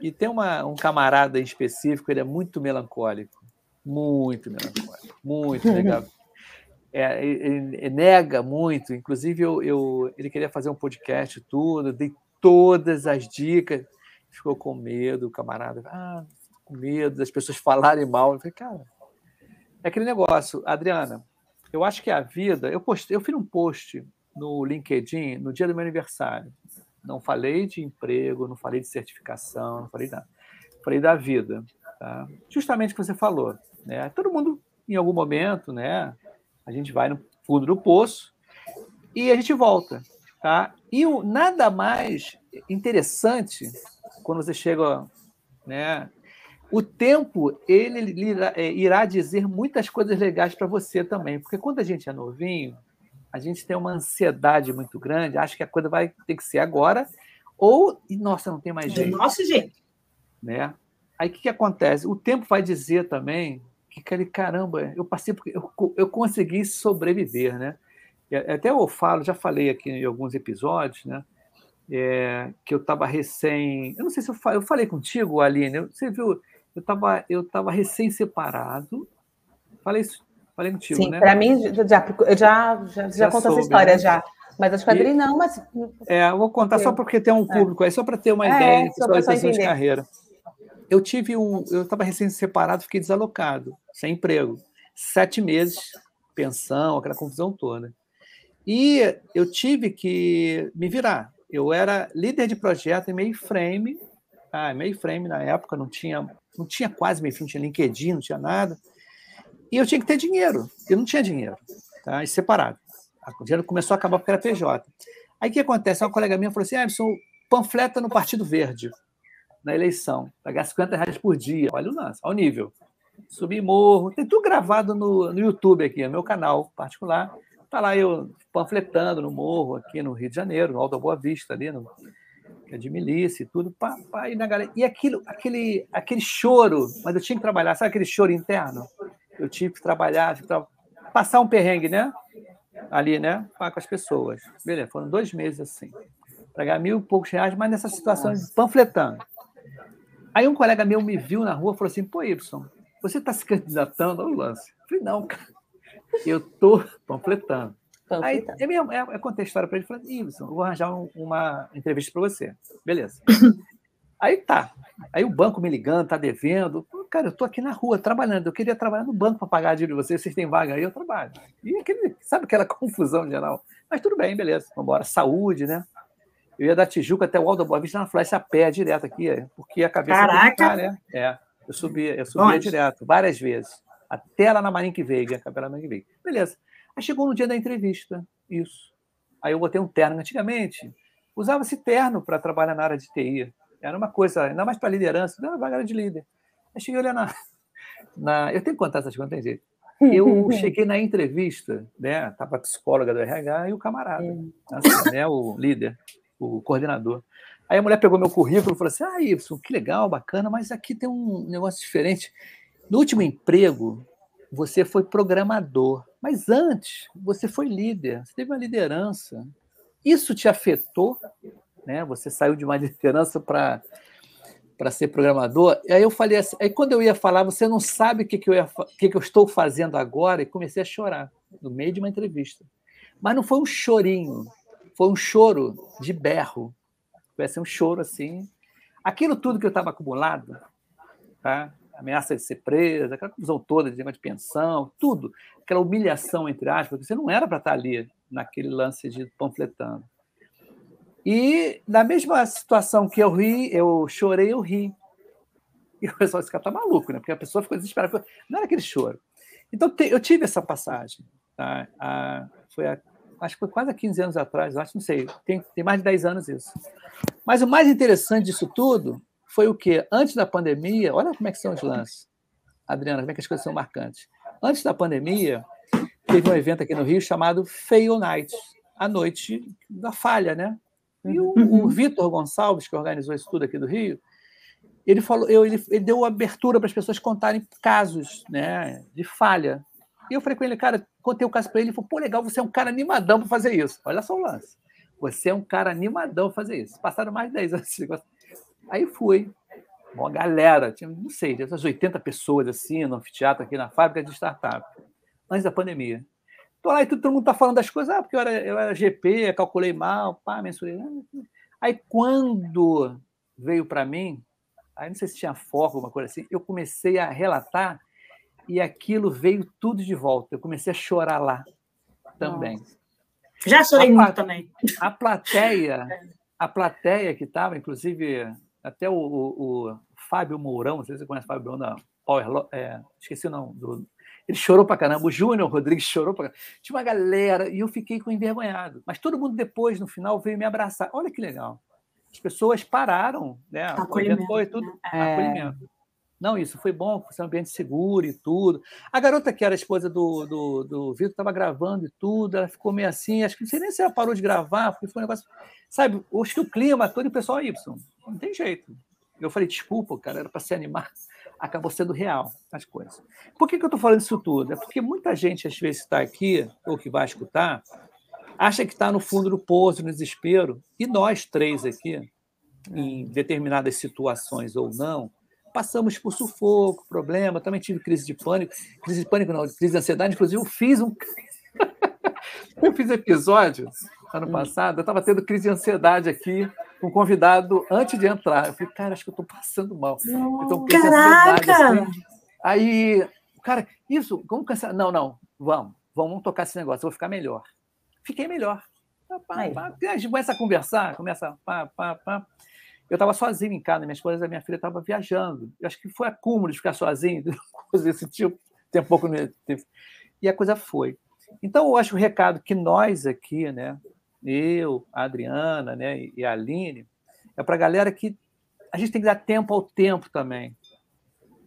e tem uma, um camarada em específico, ele é muito melancólico. Muito melancólico, muito legal. é, ele, ele nega muito. Inclusive, eu, eu, ele queria fazer um podcast, tudo, dei todas as dicas. Ficou com medo, o camarada. Ah, com medo das pessoas falarem mal. Eu falei, cara, é aquele negócio. Adriana, eu acho que a vida. Eu, postei, eu fiz um post no LinkedIn no dia do meu aniversário. Não falei de emprego, não falei de certificação, não falei nada. Falei da vida. Tá? Justamente o que você falou. Né? Todo mundo, em algum momento, né? a gente vai no fundo do poço e a gente volta. Tá? E o nada mais interessante quando você chega, né? O tempo ele irá, é, irá dizer muitas coisas legais para você também, porque quando a gente é novinho, a gente tem uma ansiedade muito grande, acha que a coisa vai ter que ser agora, ou, e, nossa, não tem mais jeito. Nossa, gente. Né? Aí o que, que acontece? O tempo vai dizer também que, aquele caramba, eu passei porque eu, eu consegui sobreviver, né? Até eu falo, já falei aqui em alguns episódios, né? É, que eu estava recém. Eu não sei se eu falei, eu falei contigo, Aline. Você viu? Eu estava eu tava recém separado. Falei isso Falei contigo, Sim, né? para mim, já, já, já, já, contou essa história, né? já. Mas acho que a não, mas. É, eu vou contar porque... só porque tem um é. público é. aí, só para ter uma é, ideia de visualização de carreira. Eu tive um. Eu estava recém-separado, fiquei desalocado, sem emprego. Sete meses, pensão, aquela confusão toda. E eu tive que me virar. Eu era líder de projeto em mainframe. Ah, mainframe na época não tinha, não tinha quase mainframe, não tinha LinkedIn, não tinha nada. E eu tinha que ter dinheiro. Eu não tinha dinheiro. Tá? E separado. O dinheiro começou a acabar porque era PJ. Aí o que acontece? Uma colega minha falou assim: Emerson, panfleta no Partido Verde, na eleição. Pagar 50 reais por dia. Olha o lance, olha o nível. Subi morro. Tem tudo gravado no, no YouTube aqui, no meu canal particular. Tá lá eu panfletando no morro, aqui no Rio de Janeiro, no Alto da Boa Vista, ali, no, é de milícia e tudo. Pá, pá, e, na galera, e aquilo, aquele, aquele choro, mas eu tinha que trabalhar, sabe aquele choro interno? eu tive que trabalhar, tive que tra... passar um perrengue, né? Ali, né? Com as pessoas. Beleza, foram dois meses assim. Para ganhar mil e poucos reais, mas nessa situação de panfletando. Aí um colega meu me viu na rua e falou assim: pô, Y, você está se candidatando ao lance? Eu falei: não, cara, eu estou panfletando. Aí é mesmo, é, é contei a história para ele e falei: Y, eu vou arranjar um, uma entrevista para você. Beleza. Aí tá. Aí o banco me ligando, tá devendo. Cara, eu tô aqui na rua trabalhando. Eu queria trabalhar no banco para pagar dívida de vocês. Vocês têm vaga aí, eu trabalho. E aquele, sabe aquela confusão geral? Mas tudo bem, beleza. Vamos embora. Saúde, né? Eu ia da Tijuca até o Alto da Boa Vista na Flash a pé, direto aqui, porque a cabeça. Caraca! Ficar, né? É. Eu subia, eu subia direto, várias vezes. Até lá na Marinque Veiga, a Capela Marinque Veiga. Beleza. Aí chegou no dia da entrevista, isso. Aí eu botei um terno. Antigamente, usava-se terno para trabalhar na área de TI. Era uma coisa, ainda mais para liderança, não, vaga de líder. Aí cheguei olhando na, na. Eu tenho que contar essas coisas, não tem jeito. Eu cheguei na entrevista, né? Tava a psicóloga do RH e o camarada, assim, né? O líder, o coordenador. Aí a mulher pegou meu currículo e falou assim: Ah, Y, que legal, bacana, mas aqui tem um negócio diferente. No último emprego, você foi programador, mas antes você foi líder, você teve uma liderança. Isso te afetou? né? Você saiu de uma liderança para para ser programador. E aí eu falei assim, aí quando eu ia falar, você não sabe o que, que, eu, ia, que, que eu estou fazendo agora, e comecei a chorar no meio de uma entrevista. Mas não foi um chorinho, foi um choro de berro. Foi assim, um choro assim. Aquilo tudo que eu estava acumulado, tá? Ameaça de ser presa, aquela confusão toda de de pensão, tudo, aquela humilhação, entre aspas, você não era para estar ali naquele lance de panfletando. E na mesma situação que eu ri, eu chorei, eu ri. E o pessoal disse que tá maluco, né? Porque a pessoa ficou desesperada. Não era aquele choro. Então eu tive essa passagem. Tá? A, foi a, acho que foi quase há 15 anos atrás, acho, não sei, tem, tem mais de 10 anos isso. Mas o mais interessante disso tudo foi o quê? Antes da pandemia, olha como é que são os lances. Adriana, como é que as coisas são marcantes. Antes da pandemia, teve um evento aqui no Rio chamado Fail Night, a noite da falha, né? E o, uhum. o Vitor Gonçalves, que organizou isso tudo aqui do Rio, ele falou, eu, ele, ele deu abertura para as pessoas contarem casos né, de falha. E eu falei com ele, cara, contei o caso para ele, ele falou, pô, legal, você é um cara animadão para fazer isso. Olha só o lance. Você é um cara animadão para fazer isso. Passaram mais de 10 anos. Aí fui. Uma galera, tinha, não sei, essas 80 pessoas assim, no anfiteatro aqui na fábrica de startup, antes da pandemia. Tô lá e todo mundo tá falando das coisas, ah, porque eu era, eu era GP, calculei mal, pá, mensurei. Aí quando veio para mim, aí não sei se tinha foco, alguma coisa assim, eu comecei a relatar e aquilo veio tudo de volta. Eu comecei a chorar lá também. Já chorei muito também. A plateia a plateia que estava, inclusive, até o, o, o, Fábio Mourão, não sei se você conhece o Fábio Mourão da Power, é, esqueci o nome, do, ele chorou pra caramba, o Júnior Rodrigues chorou pra caramba. Tinha uma galera e eu fiquei com envergonhado. Mas todo mundo depois, no final, veio me abraçar. Olha que legal. As pessoas pararam, né? Acolhimento, foi tudo né? é... acolhimento. Não, isso foi bom, foi um ambiente seguro e tudo. A garota que era esposa do, do, do Vitor estava gravando e tudo, ela ficou meio assim, acho que não sei nem se ela parou de gravar, porque foi um negócio. Sabe, acho que o clima todo e o pessoal Y. Não tem jeito. Eu falei, desculpa, cara, era para se animar. Acabou sendo real as coisas. Por que, que eu estou falando isso tudo? É porque muita gente, às vezes, está aqui, ou que vai escutar, acha que está no fundo do poço, no desespero. E nós três aqui, em determinadas situações ou não, passamos por sufoco, problema. Também tive crise de pânico. Crise de pânico, não, crise de ansiedade. Inclusive, eu fiz um. eu fiz episódio ano hum. passado, eu estava tendo crise de ansiedade aqui com um convidado antes de entrar. Eu falei, cara, acho que eu estou passando mal. Então, crise Caraca! Assim. Aí, cara, isso, vamos cancelar. Não, não, vamos, vamos tocar esse negócio, eu vou ficar melhor. Fiquei melhor. Pá, pá, pá. A gente começa a conversar, começa pá, pá, pá. Eu estava sozinho em casa, minha esposa e minha filha estavam viajando. Eu acho que foi acúmulo de ficar sozinho, coisa desse tipo, tem pouco. E a coisa foi. Então, eu acho o recado que nós aqui, né, eu, a Adriana né, e a Aline, é para a galera que a gente tem que dar tempo ao tempo também.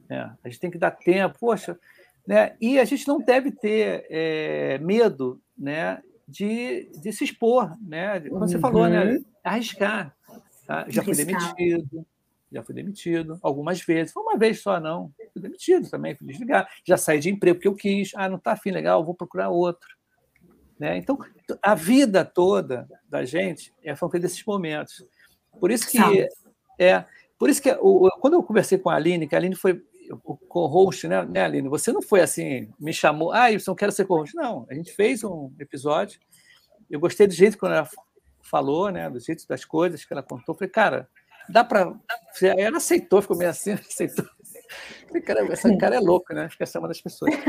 Né? A gente tem que dar tempo, poxa, né? e a gente não deve ter é, medo né, de, de se expor. Né? Como você uhum. falou, né? Uhum. arriscar. Tá? Já fui demitido, já fui demitido algumas vezes. Foi uma vez só, não. Fui demitido também, fui desligado. Já saí de emprego porque eu quis. Ah, não está afim, legal, vou procurar outro. Né? Então, a vida toda da gente é feita desses momentos. Por isso que é, por isso que o, quando eu conversei com a Aline, que a Aline foi o co-host, né, né, Aline? Você não foi assim, me chamou, ah, eu não quero ser co-host. Não, a gente fez um episódio. Eu gostei do jeito que ela falou, né, do jeito das coisas que ela contou. Falei, cara, dá para. Ela aceitou, ficou meio assim, aceitou. Falei, cara, essa cara é louco, né? Fica chamando as pessoas.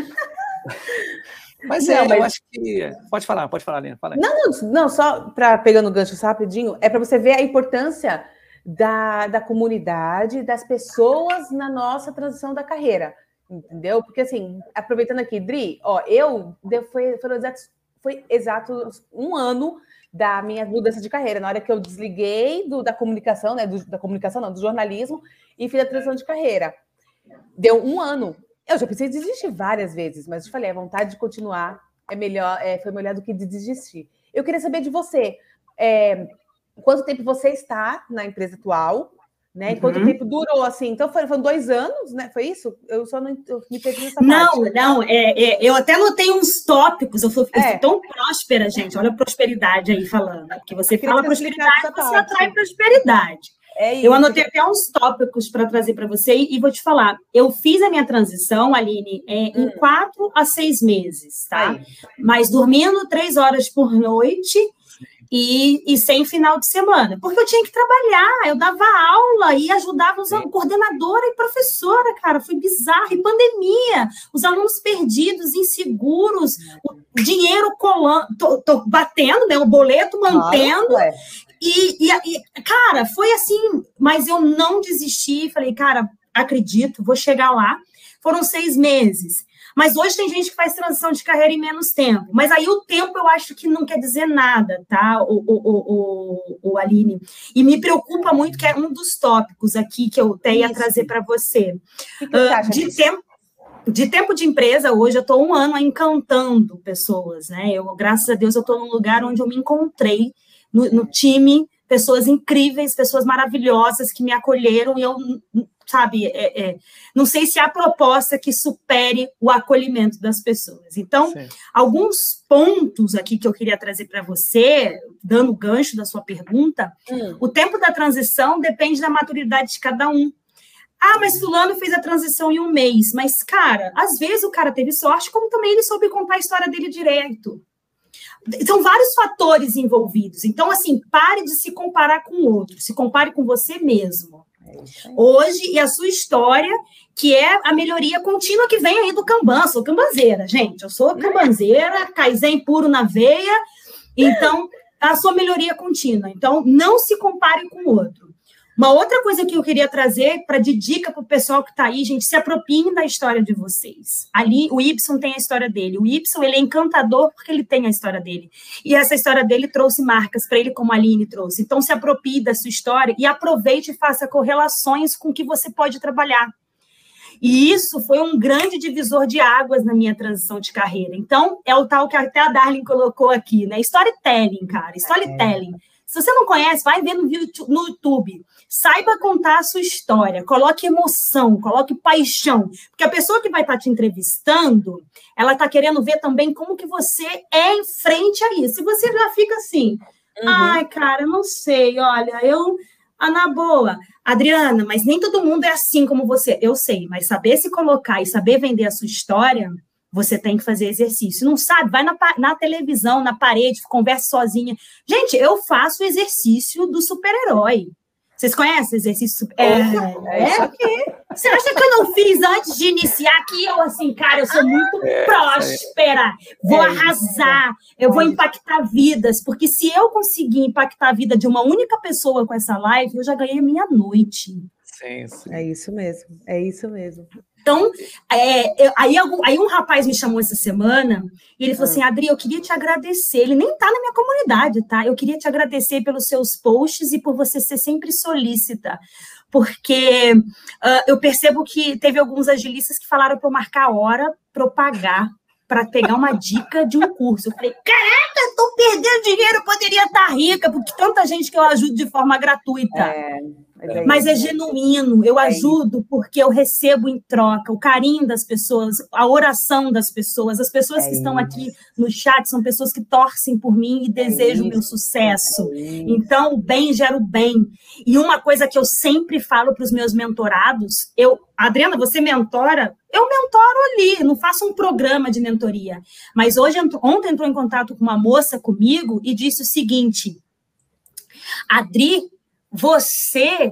Mas não, é, mas... eu acho que. Pode falar, pode falar, Lina. Fala não, não, não, só para pegando o gancho rapidinho, é para você ver a importância da, da comunidade, das pessoas na nossa transição da carreira. Entendeu? Porque assim, aproveitando aqui, Dri, ó, eu foi, foi, exato, foi exato um ano da minha mudança de carreira, na hora que eu desliguei do, da comunicação, né? Do, da comunicação, não, do jornalismo, e fiz a transição de carreira. Deu um ano. Eu já pensei em desistir várias vezes, mas eu falei, a vontade de continuar é melhor, é, foi melhor do que de desistir. Eu queria saber de você. É, quanto tempo você está na empresa atual? Né? Uhum. Quanto tempo durou assim? Então foram, dois anos, né? Foi isso? Eu só não eu me perdi nessa Não, parte. não, é, é, eu até notei uns tópicos. Eu sou, eu sou, é. tão próspera, gente. Olha a prosperidade aí falando. Que você fala prosperidade, você atrai prosperidade. É eu anotei até uns tópicos para trazer para você e, vou te falar. Eu fiz a minha transição, Aline, é, hum. em quatro a seis meses, tá? Aí. Mas dormindo três horas por noite e, e, sem final de semana, porque eu tinha que trabalhar, eu dava aula e ajudava os alunos, coordenadora e professora, cara, foi bizarro, e pandemia, os alunos perdidos, inseguros, o dinheiro colando, tô, tô batendo, né, o boleto mantendo, e, e, e, cara, foi assim, mas eu não desisti, falei, cara, acredito, vou chegar lá. Foram seis meses. Mas hoje tem gente que faz transição de carreira em menos tempo. Mas aí o tempo eu acho que não quer dizer nada, tá, o, o, o, o Aline? E me preocupa muito que é um dos tópicos aqui que eu tenho a trazer para você. Que que uh, de tempo de tempo de empresa, hoje eu estou um ano encantando pessoas, né? Eu, graças a Deus, eu estou num lugar onde eu me encontrei no, no time, pessoas incríveis, pessoas maravilhosas que me acolheram e eu sabe, é, é, não sei se há proposta que supere o acolhimento das pessoas. Então, Sim. alguns pontos aqui que eu queria trazer para você, dando o gancho da sua pergunta, hum. o tempo da transição depende da maturidade de cada um. Ah, mas fulano fez a transição em um mês. Mas, cara, às vezes o cara teve sorte, como também ele soube contar a história dele direito. São vários fatores envolvidos. Então, assim, pare de se comparar com o outro, se compare com você mesmo. É Hoje, e a sua história, que é a melhoria contínua que vem aí do Kanban. Sou cambanzeira, gente. Eu sou cambanzeira, Kaizen puro na veia. Então, a sua melhoria contínua. Então, não se compare com o outro. Uma outra coisa que eu queria trazer para de dica para o pessoal que está aí, gente, se apropiem da história de vocês. Ali, o Y tem a história dele. O Y, ele é encantador porque ele tem a história dele. E essa história dele trouxe marcas para ele, como a Aline trouxe. Então, se apropie da sua história e aproveite e faça correlações com o que você pode trabalhar. E isso foi um grande divisor de águas na minha transição de carreira. Então, é o tal que até a Darling colocou aqui, né? Storytelling, cara. Storytelling. É. Se você não conhece, vai ver no YouTube. Saiba contar a sua história, coloque emoção, coloque paixão, porque a pessoa que vai estar te entrevistando, ela está querendo ver também como que você é em frente a isso. Se você já fica assim, uhum. ai, cara, não sei, olha, eu, ah, na boa, Adriana, mas nem todo mundo é assim como você. Eu sei, mas saber se colocar e saber vender a sua história você tem que fazer exercício. Não sabe? Vai na, na televisão, na parede, conversa sozinha. Gente, eu faço o exercício do super-herói. Vocês conhecem exercício? É, é, é? Você acha que eu não fiz antes de iniciar aqui? Eu, assim, cara, eu sou muito é, próspera, vou é, arrasar, eu vou impactar vidas, porque se eu conseguir impactar a vida de uma única pessoa com essa live, eu já ganhei minha noite. Sim, sim. É isso mesmo, é isso mesmo. Então, é, eu, aí, aí, um rapaz me chamou essa semana e ele falou assim: ah. Adri, eu queria te agradecer. Ele nem tá na minha comunidade, tá? Eu queria te agradecer pelos seus posts e por você ser sempre solícita. Porque uh, eu percebo que teve alguns agilistas que falaram para eu marcar a hora para eu pagar, para pegar uma dica de um curso. Eu falei: caraca, estou perdendo dinheiro, poderia estar tá rica, porque tanta gente que eu ajudo de forma gratuita. É. É mas é genuíno. Eu é ajudo porque eu recebo em troca o carinho das pessoas, a oração das pessoas. As pessoas é que estão aqui no chat são pessoas que torcem por mim e desejam o meu sucesso. Então, o bem gera o bem. E uma coisa que eu sempre falo para os meus mentorados, eu, Adriana, você mentora? Eu mentoro ali, não faço um programa de mentoria. Mas hoje, ontem entrou em contato com uma moça comigo e disse o seguinte: Adri, você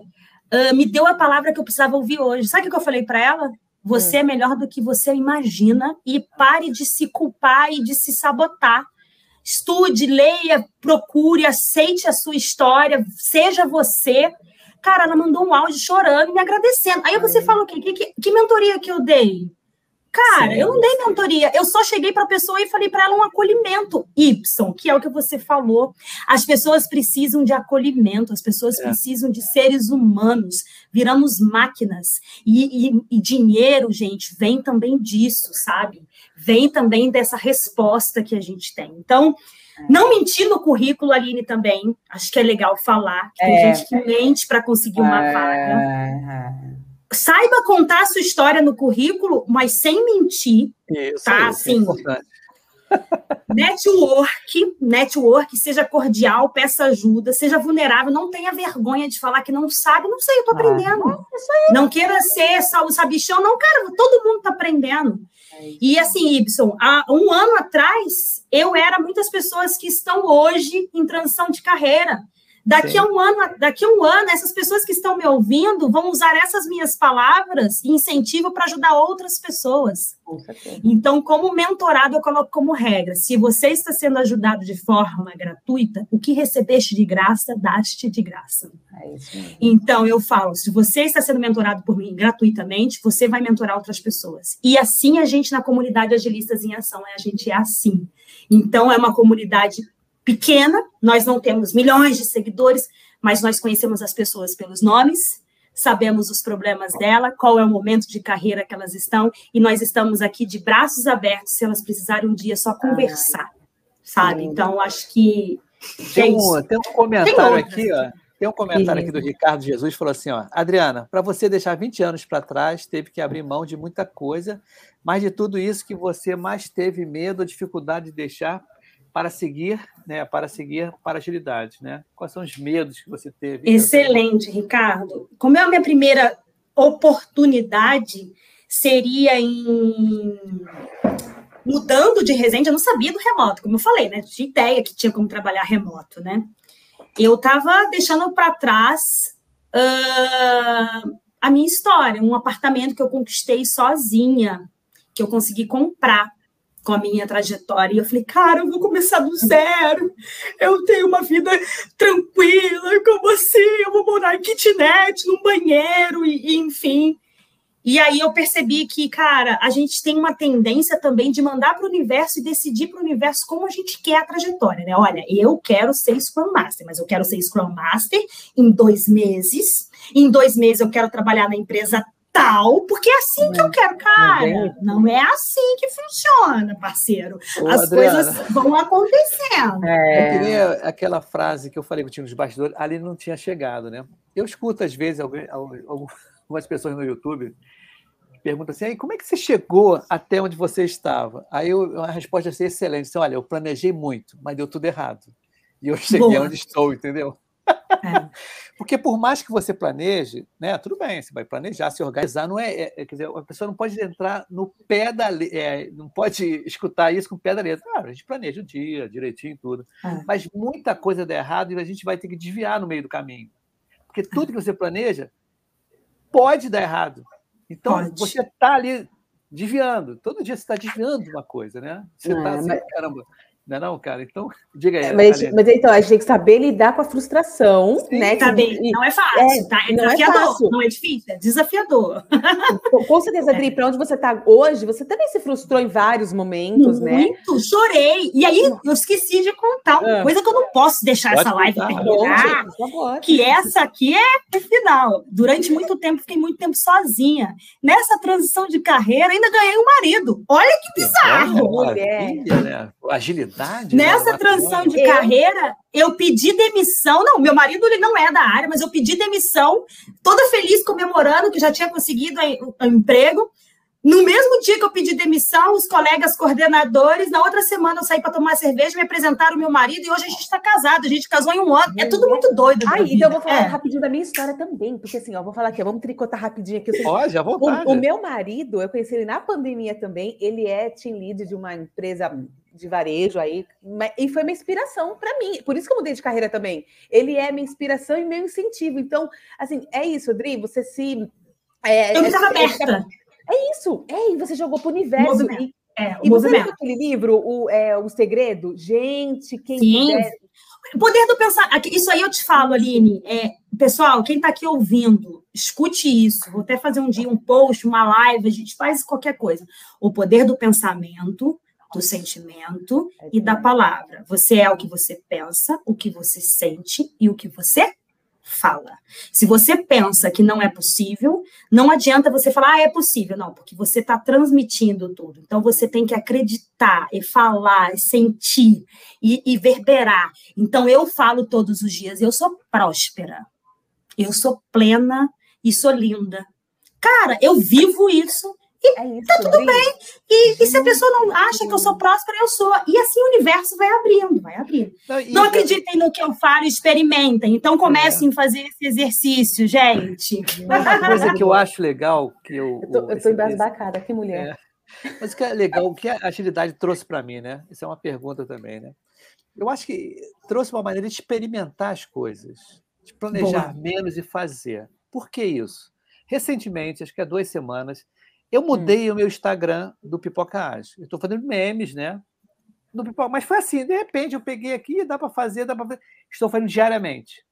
uh, me deu a palavra que eu precisava ouvir hoje. Sabe o que eu falei para ela? Você hum. é melhor do que você imagina e pare de se culpar e de se sabotar. Estude, leia, procure, aceite a sua história, seja você. Cara, ela mandou um áudio chorando e me agradecendo. Aí você fala o quê? Que, que, que mentoria que eu dei? Cara, Sim. eu não dei mentoria, eu só cheguei para a pessoa e falei para ela um acolhimento Y, que é o que você falou. As pessoas precisam de acolhimento, as pessoas é. precisam de seres humanos, viramos máquinas. E, e, e, dinheiro, gente, vem também disso, sabe? Vem também dessa resposta que a gente tem. Então, não mentir no currículo, Aline, também. Acho que é legal falar. Que é. Tem gente que mente para conseguir uma é. vaga saiba contar a sua história no currículo, mas sem mentir. Isso, tá? Isso é assim, é network, network, seja cordial, peça ajuda, seja vulnerável, não tenha vergonha de falar que não sabe, não sei, eu tô ah, aprendendo. Ah, não queira ser sabichão, não, cara, todo mundo tá aprendendo. É e assim, Ibson, há um ano atrás, eu era muitas pessoas que estão hoje em transição de carreira. Daqui a um ano, daqui a um ano, essas pessoas que estão me ouvindo vão usar essas minhas palavras e incentivo para ajudar outras pessoas. Então, como mentorado, eu coloco como regra: se você está sendo ajudado de forma gratuita, o que recebeste de graça, dá-te de graça. É então, eu falo: se você está sendo mentorado por mim gratuitamente, você vai mentorar outras pessoas. E assim a gente, na comunidade Agilistas em Ação, a gente é assim. Então, é uma comunidade pequena, nós não temos milhões de seguidores, mas nós conhecemos as pessoas pelos nomes, sabemos os problemas dela, qual é o momento de carreira que elas estão, e nós estamos aqui de braços abertos se elas precisarem um dia só conversar, sabe? Então, acho que. Tem um, tem um comentário tem aqui, ó. Tem um comentário aqui do Ricardo Jesus, falou assim, ó, Adriana, para você deixar 20 anos para trás, teve que abrir mão de muita coisa, mas de tudo isso que você mais teve medo, dificuldade de deixar para seguir, né, para seguir para agilidade, né? Quais são os medos que você teve? Excelente, Ricardo. Como é a minha primeira oportunidade seria em mudando de Resende, eu não sabia do remoto, como eu falei, né? Tinha ideia que tinha como trabalhar remoto, né? Eu estava deixando para trás uh, a minha história, um apartamento que eu conquistei sozinha, que eu consegui comprar com a minha trajetória. E eu falei, cara, eu vou começar do zero. Eu tenho uma vida tranquila, como assim? Eu vou morar em kitnet, num banheiro, e, e enfim. E aí eu percebi que, cara, a gente tem uma tendência também de mandar para o universo e decidir para o universo como a gente quer a trajetória, né? Olha, eu quero ser Scrum Master, mas eu quero ser Scrum Master em dois meses. Em dois meses eu quero trabalhar na empresa tal, porque é assim que eu quero, cara. Não é assim que funciona, parceiro. Ô, As Adriana, coisas vão acontecendo. É... que nem aquela frase que eu falei que tinha nos bastidores, ali não tinha chegado, né? Eu escuto, às vezes, algumas pessoas no YouTube perguntam assim, como é que você chegou até onde você estava? Aí eu, a resposta é excelente, assim, olha, eu planejei muito, mas deu tudo errado. E eu cheguei Boa. onde estou, entendeu? É. Porque por mais que você planeje, né, tudo bem, você vai planejar, se organizar, não é, é, é quer dizer, a pessoa não pode entrar no pé da é, não pode escutar isso com o pé da letra. Ah, a gente planeja o dia, direitinho, tudo. É. Mas muita coisa dá errado e a gente vai ter que desviar no meio do caminho. Porque tudo que você planeja pode dar errado. Então, pode. você está ali desviando. Todo dia você está desviando de uma coisa, né? Você está assim, mas... caramba, não é não, cara? Então, diga aí. É, mas, mas, então, a gente tem que saber lidar com a frustração, Sim, né? Tá bem, não é fácil, é, tá? É desafiador, não é, fácil. não é difícil, é desafiador. Com, com certeza, Adri, é. para onde você está hoje, você também se frustrou em vários momentos, Muito, né? Muito, chorei. E aí, eu esqueci de contar uma ah. coisa que eu não posso deixar Pode essa live contar, terminar, que essa aqui é o final. Durante muito tempo, fiquei muito tempo sozinha. Nessa transição de carreira, ainda ganhei um marido. Olha que bizarro! Mulher. Né? Agilidade verdade. Nessa transição de carreira, eu pedi demissão. Não, meu marido ele não é da área, mas eu pedi demissão, toda feliz, comemorando que já tinha conseguido o emprego. No mesmo dia que eu pedi demissão, os colegas coordenadores, na outra semana eu saí para tomar cerveja, me apresentaram o meu marido e hoje a gente está casado, a gente casou em um ano. É tudo muito doido. Ah, então eu vou falar é. rapidinho da minha história também, porque assim, ó, vou falar aqui, vamos tricotar rapidinho aqui. Pode, à vontade. O, o meu marido, eu conheci ele na pandemia também, ele é team lead de uma empresa de varejo aí, e foi uma inspiração para mim. Por isso que eu mudei de carreira também. Ele é minha inspiração e meu incentivo. Então, assim, é isso, Adri, você se. É, eu estava aberta. É isso, é, e você jogou para o universo. E, é, e você leu aquele livro, o, é, o Segredo? Gente, quem Sim. O poder do pensar. Isso aí eu te falo, Aline. É, pessoal, quem está aqui ouvindo, escute isso. Vou até fazer um dia um post, uma live, a gente faz qualquer coisa. O poder do pensamento do sentimento e da palavra. Você é o que você pensa, o que você sente e o que você fala. Se você pensa que não é possível, não adianta você falar, ah, é possível. Não, porque você está transmitindo tudo. Então, você tem que acreditar e falar, e sentir e, e verberar. Então, eu falo todos os dias, eu sou próspera, eu sou plena e sou linda. Cara, eu vivo isso e é isso, tá tudo bem. E, e, se a pessoa não acha que eu sou próspera, eu sou. E assim o universo vai abrindo, vai abrindo. Não, não acreditem no que eu falo, experimentem. Então comecem é. a fazer esse exercício, gente. Uma coisa que eu acho legal, que eu. Eu tô, eu tô embasbacada, que mulher. É. Mas o que é legal, o que a agilidade trouxe para mim, né? Isso é uma pergunta também, né? Eu acho que trouxe uma maneira de experimentar as coisas, de planejar Boa. menos e fazer. Por que isso? Recentemente, acho que há duas semanas, eu hum. mudei hum. o meu Instagram do Pipoca Ágil. Eu estou fazendo memes, né? Do Pipoca, mas foi assim, de repente eu peguei aqui, dá para fazer, dá para fazer. Estou fazendo diariamente.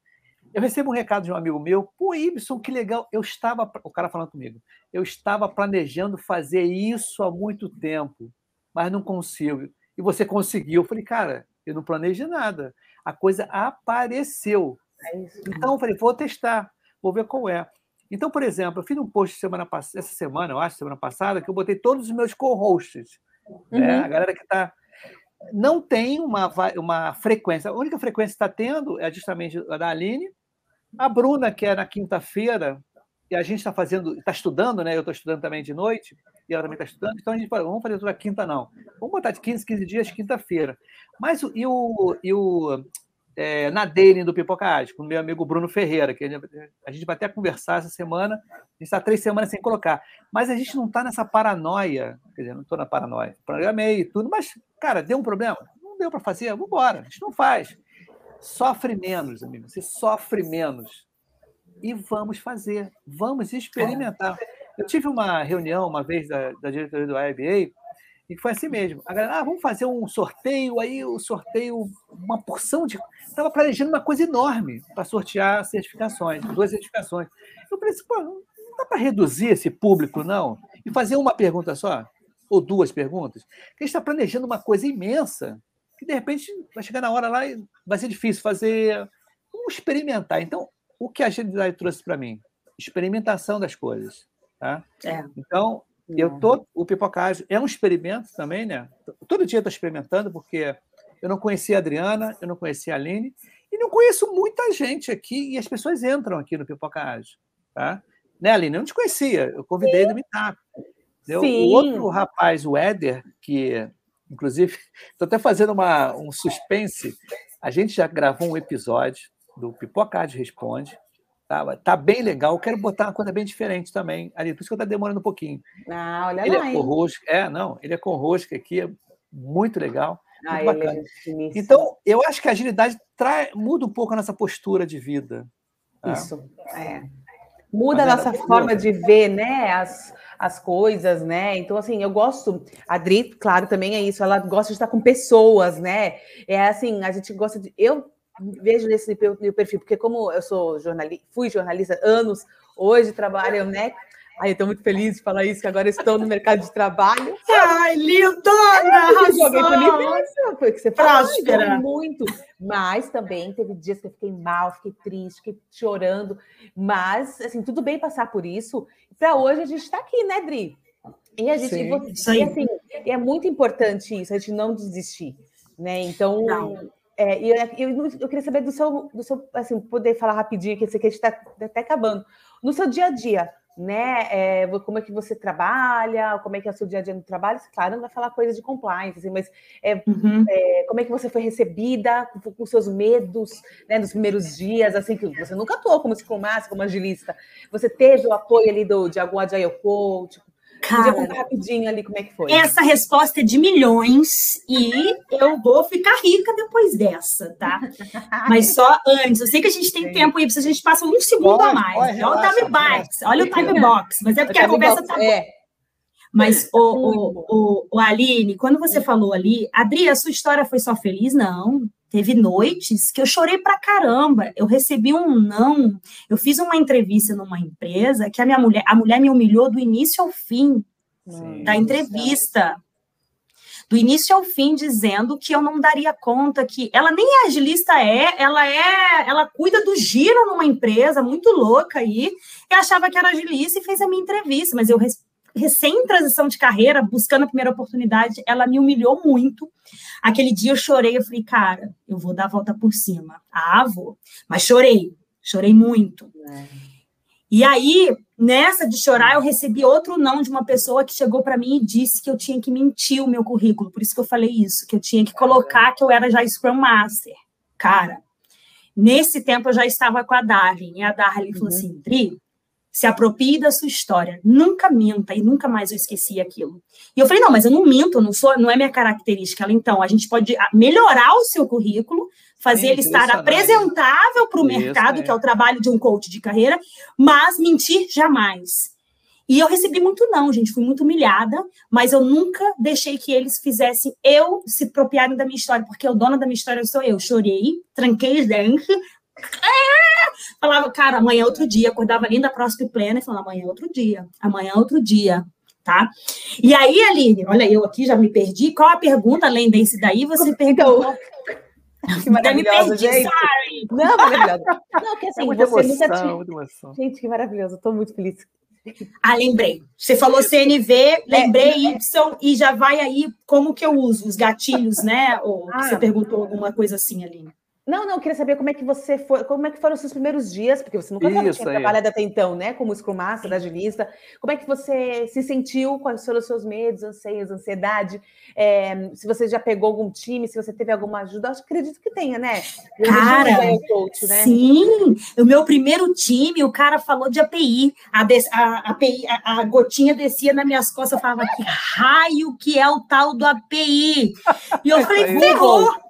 Eu recebo um recado de um amigo meu, pô, Ibson, que legal. Eu estava, o cara falando comigo, eu estava planejando fazer isso há muito tempo, mas não consigo. E você conseguiu. Eu falei, cara, eu não planejei nada. A coisa apareceu. É então eu falei, vou testar, vou ver qual é. Então, por exemplo, eu fiz um post semana essa semana, eu acho, semana passada, que eu botei todos os meus co-hosts. Né? Uhum. Né? A galera que está. Não tem uma, uma frequência. A única frequência que está tendo é justamente a da Aline, a Bruna, que é na quinta-feira, e a gente está fazendo, está estudando, né? Eu estou estudando também de noite, e ela também está estudando, então a gente falou, vamos fazer toda quinta, não. Vamos botar de 15, 15 dias, quinta-feira. Mas e o, e o é, na daily do Pipocage, com o meu amigo Bruno Ferreira, que a gente vai até conversar essa semana, a gente está três semanas sem colocar. Mas a gente não está nessa paranoia, quer dizer, não estou na paranoia, programei tudo, mas, cara, deu um problema? Não deu para fazer, vamos embora, a gente não faz. Sofre menos, amigo, você sofre menos. E vamos fazer, vamos experimentar. Eu tive uma reunião uma vez da, da diretoria do IBA E foi assim mesmo. A galera, ah, vamos fazer um sorteio, aí o sorteio, uma porção de. Estava planejando uma coisa enorme para sortear certificações, duas certificações. Eu pensei, pô, não dá para reduzir esse público, não? E fazer uma pergunta só? Ou duas perguntas? Porque a gente está planejando uma coisa imensa, que de repente vai chegar na hora lá e vai ser difícil fazer. Vamos experimentar. Então, o que a agilidade trouxe para mim? Experimentação das coisas. Tá? É. Então, eu tô, o pipocagem é um experimento também, né? Todo dia estou experimentando, porque eu não conhecia a Adriana, eu não conhecia a Aline, e não conheço muita gente aqui, e as pessoas entram aqui no pipocagem. Tá? Né, Aline? Eu não te conhecia, eu convidei no Meetup. O outro rapaz, o Éder, que inclusive estou até fazendo uma, um suspense. A gente já gravou um episódio do Pipocard Responde, Tá, tá bem legal. Eu quero botar uma coisa bem diferente também ali. Por isso que eu estou demorando um pouquinho. Ah, olha ele lá, é com rosca. É, não, ele é com rosca aqui, é muito legal. Muito ah, bacana. É então, eu acho que a agilidade trai, muda um pouco a nossa postura de vida. Tá? Isso, é. Muda a nossa forma de ver, né? As, as coisas, né? Então, assim, eu gosto. A Adri, claro, também é isso. Ela gosta de estar com pessoas, né? É assim, a gente gosta de. Eu vejo nesse meu perfil, porque como eu sou jornalista, fui jornalista anos, hoje trabalho, né? Ai, eu estou muito feliz de falar isso, que agora estou no mercado de trabalho. Ai, lindona! É, joguei por foi o que você falou, muito. Mas também teve dias que eu fiquei mal, fiquei triste, fiquei chorando. Mas, assim, tudo bem passar por isso. Para hoje a gente está aqui, né, Dri? E a gente, Sim, e, e assim, é muito importante isso, a gente não desistir, né? Então, não. É, e eu, eu, eu, queria saber do seu, do seu, assim, poder falar rapidinho, que esse aqui está até acabando. No seu dia a dia, né? É, como é que você trabalha, como é que é o seu dia a dia no trabalho? Claro, não vai falar coisa de compliance, assim, mas é, uhum. é, como é que você foi recebida com, com seus medos, né, nos primeiros dias, assim, que você nunca atuou como Master, como agilista. Você teve o apoio ali do, de algum Agile Coach? Cara, Podia rapidinho ali como é que foi. Essa resposta é de milhões e eu vou ficar rica depois dessa, tá? Mas só antes. Eu sei que a gente tem Sim. tempo aí, se a gente passa um segundo pode, a mais. Pode, olha o time box, olha o time box. Mas é porque a conversa tá é. Mas, o, o, o, o, Aline, quando você falou ali, Adri, a sua história foi só feliz? Não. Teve noites que eu chorei pra caramba. Eu recebi um não. Eu fiz uma entrevista numa empresa que a minha mulher, a mulher me humilhou do início ao fim Sim, da entrevista. Do início ao fim, dizendo que eu não daria conta, que ela nem é agilista é, ela é, ela cuida do giro numa empresa muito louca aí, e achava que era agilista e fez a minha entrevista, mas eu recém transição de carreira, buscando a primeira oportunidade, ela me humilhou muito. Aquele dia eu chorei, eu falei, cara, eu vou dar a volta por cima. Ah, vou. Mas chorei, chorei muito. É. E aí, nessa de chorar, eu recebi outro não de uma pessoa que chegou para mim e disse que eu tinha que mentir o meu currículo. Por isso que eu falei isso, que eu tinha que colocar que eu era já Scrum Master. Cara, nesse tempo eu já estava com a Darlene. E a Darlene uhum. falou assim, Dri, se aproprie da sua história, nunca minta e nunca mais eu esqueci aquilo. E eu falei, não, mas eu não minto, não sou, não é minha característica. Ela, então, a gente pode melhorar o seu currículo, fazer ele estar apresentável para o mercado, é. que é o trabalho de um coach de carreira, mas mentir jamais. E eu recebi muito não, gente, fui muito humilhada, mas eu nunca deixei que eles fizessem eu se apropriarem da minha história, porque o dono da minha história sou eu. Chorei, tranquei os dentes, Falava, cara, amanhã é outro dia. Acordava ali da próxima plena e falava, amanhã é outro dia. Amanhã é outro dia. Tá? E aí, Aline, olha, eu aqui já me perdi. Qual a pergunta, além desse daí? Você perguntou. Que maravilhoso, gente. Sorry. Não, maravilhoso. Não, que assim, é você emoção, tinha... Gente, que maravilhoso. Estou muito feliz. Ah, lembrei. Você falou CNV, é, lembrei é, Y e já vai aí como que eu uso os gatilhos, né? Ou ah, você perguntou alguma coisa assim, Aline. Não, não, queria saber como é que você foi, como é que foram os seus primeiros dias, porque você nunca Isso, tinha trabalhado até então, né? Como Scrum Master, agilista. Como é que você se sentiu? Quais foram os seus medos, anseios, ansiedade? É, se você já pegou algum time, se você teve alguma ajuda, eu acredito que tenha, né? Eu cara, coach, né? sim, o meu primeiro time, o cara falou de API, a, a, API, a, a gotinha descia nas minhas costas, eu falava que raio que é o tal do API. E eu falei, ferrou!